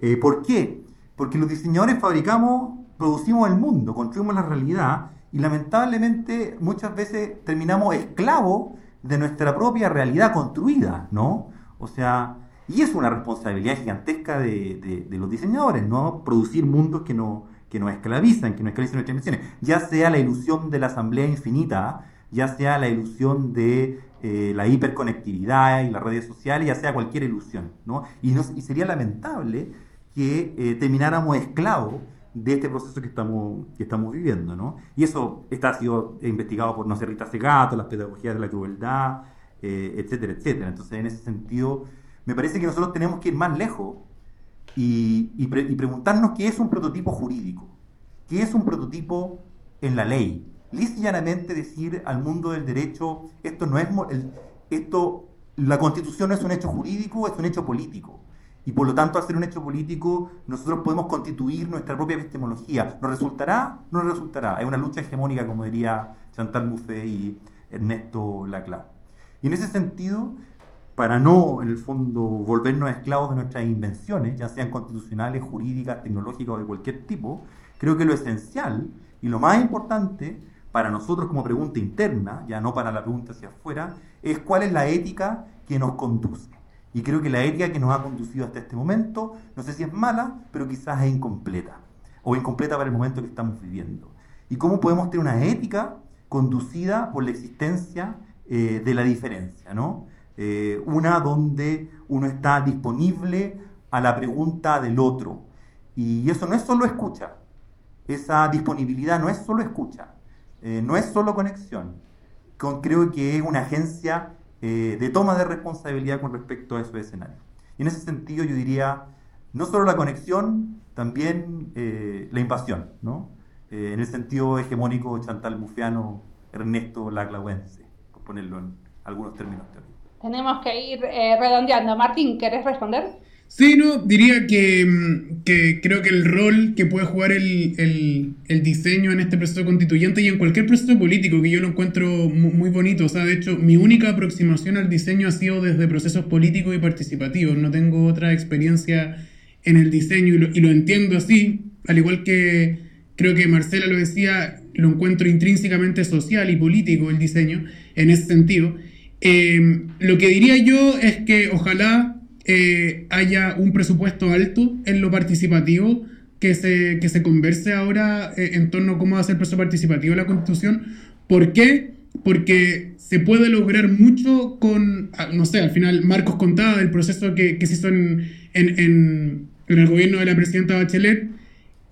Eh, ¿Por qué? Porque los diseñadores fabricamos, producimos el mundo, construimos la realidad, y lamentablemente muchas veces terminamos esclavos de nuestra propia realidad construida, ¿no? O sea, y es una responsabilidad gigantesca de, los diseñadores, ¿no? Producir mundos que, no, que nos esclavizan, que nos esclavizan nuestras dimensiones. Ya sea la ilusión de la asamblea infinita, ya sea la ilusión de eh, la hiperconectividad y las redes sociales, ya sea cualquier ilusión, ¿no? Y, y sería lamentable que eh, termináramos esclavos de este proceso que estamos, que estamos viviendo, ¿no? Y eso está, ha sido investigado por, no sé, Segato, las pedagogías de la crueldad, eh, etcétera, etcétera. Entonces, en ese sentido, me parece que nosotros tenemos que ir más lejos y, y, preguntarnos qué es un prototipo jurídico, qué es un prototipo en la ley. Liz llanamente decir al mundo del derecho, esto no es, esto, la constitución no es un hecho jurídico, es un hecho político. Y por lo tanto, ser un hecho político, nosotros podemos constituir nuestra propia epistemología. ¿Nos resultará? No nos resultará. Es una lucha hegemónica, como diría Chantal Mouffe y Ernesto Laclau. Y en ese sentido, para no, en el fondo, volvernos esclavos de nuestras invenciones, ya sean constitucionales, jurídicas, tecnológicas o de cualquier tipo, creo que lo esencial y lo más importante para nosotros como pregunta interna, ya no para la pregunta hacia afuera, es cuál es la ética que nos conduce. Y creo que la ética que nos ha conducido hasta este momento, no sé si es mala, pero quizás es incompleta. O incompleta para el momento que estamos viviendo. ¿Y cómo podemos tener una ética conducida por la existencia eh, de la diferencia? ¿no? Eh, una donde uno está disponible a la pregunta del otro. Y eso no es solo escucha. Esa disponibilidad no es solo escucha. Eh, no es solo conexión. Con, creo que es una agencia eh, de toma de responsabilidad con respecto a esos escenarios. Y en ese sentido yo diría, no solo la conexión, también eh, la invasión, ¿no? Eh, en el sentido hegemónico Chantal Bufiano, Ernesto Laclauense, por ponerlo en algunos términos teóricos. Tenemos que ir redondeando. Martín, ¿querés responder? Sí, no, diría mm, que, creo que el rol que puede jugar el, diseño en este proceso constituyente y en cualquier proceso político, que yo lo encuentro muy, bonito, o sea, de hecho, mi única aproximación al diseño ha sido desde procesos políticos y participativos, no tengo otra experiencia en el diseño y lo, entiendo así, al igual que creo que Marcela lo decía, lo encuentro intrínsecamente social y político el diseño, en ese sentido. Eh, lo que diría yo es que ojalá eh, haya un presupuesto alto en lo participativo, que se, que se converse ahora eh, en torno a cómo el proceso participativo la Constitución. ¿Por qué? Porque se puede lograr mucho con, ah, no sé, al final Marcos contaba del proceso que, que se hizo en, en, en, el gobierno de la presidenta Bachelet.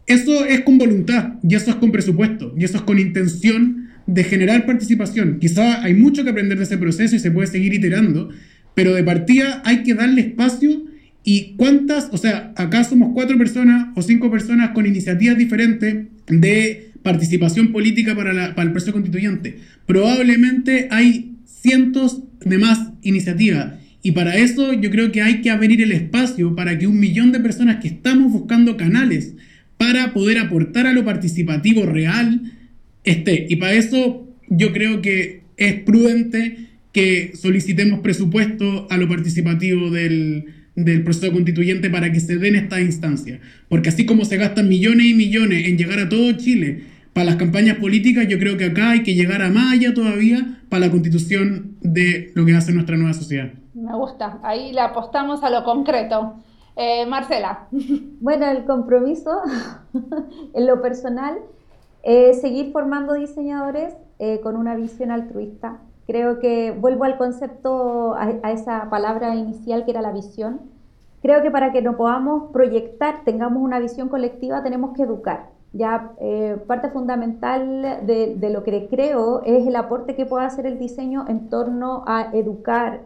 Eso es con voluntad, y eso es con presupuesto, y eso es con intención de generar participación. Quizá hay mucho que aprender de ese proceso y se puede seguir iterando, pero de partida hay que darle espacio y cuántas, o sea, acá somos cuatro personas o cinco personas con iniciativas diferentes de participación política para, para el proceso constituyente. Probablemente hay cientos de más iniciativas. Y para eso yo creo que hay que abrir el espacio para que un millón de personas que estamos buscando canales para poder aportar a lo participativo real esté. Y para eso yo creo que es prudente que solicitemos presupuesto a lo participativo del, proceso constituyente para que se den estas instancias. Porque así como se gastan millones y millones en llegar a todo Chile para las campañas políticas, yo creo que acá hay que llegar a más allá todavía para la constitución de lo que va a ser nuestra nueva sociedad. Me gusta, ahí le apostamos a lo concreto. Eh, Marcela. Bueno, el compromiso en lo personal es seguir formando diseñadores eh, con una visión altruista Creo que vuelvo al concepto, a, esa palabra inicial que era la visión. Creo que para que nos podamos proyectar, tengamos una visión colectiva, tenemos que educar. Ya eh, parte fundamental de, lo que creo es el aporte que puede hacer el diseño en torno a educar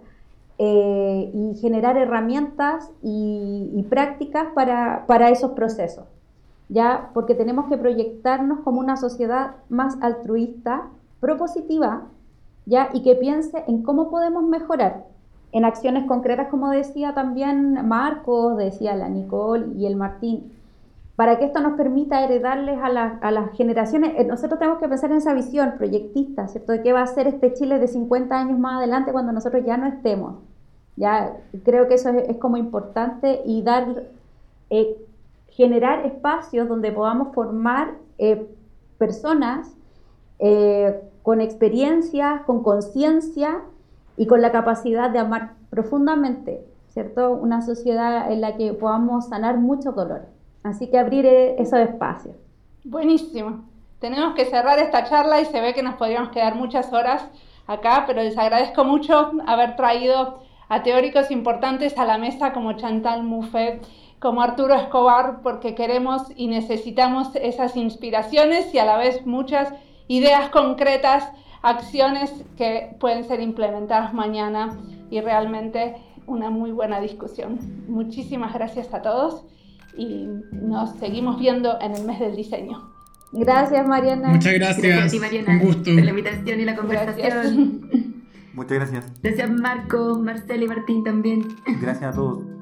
eh, y generar herramientas y, prácticas para, para, esos procesos. Ya porque tenemos que proyectarnos como una sociedad más altruista, propositiva, ¿ya? Y que piense en cómo podemos mejorar en acciones concretas, como decía también Marcos, decía la Nicole y el Martín. para que esto nos permita heredarles a, a, las generaciones, eh, nosotros tenemos que pensar en esa visión proyectista, ¿cierto? De qué va a ser este Chile de 50 años más adelante cuando nosotros ya no estemos. Ya creo que eso es, como importante y dar, eh, generar espacios donde podamos formar eh, personas con experiencia, con conciencia y con la capacidad de amar profundamente, ¿cierto? Una sociedad en la que podamos sanar muchos dolores. Así que abrir e-, esos espacios. Buenísimo. Tenemos que cerrar esta charla y se ve que nos podríamos quedar muchas horas acá, pero les agradezco mucho haber traído a teóricos importantes a la mesa como Chantal Mouffe, como Arturo Escobar, porque queremos y necesitamos esas inspiraciones y a la vez muchas ideas concretas, acciones que pueden ser implementadas mañana y realmente una muy buena discusión. Muchísimas gracias a todos y nos seguimos viendo en el mes del diseño. Gracias, Mariana. Muchas gracias. Mariana. Un gusto. Por la invitación y la conversación. Muchas gracias. Gracias, Marco, Marcelo y Martín también. Gracias a todos.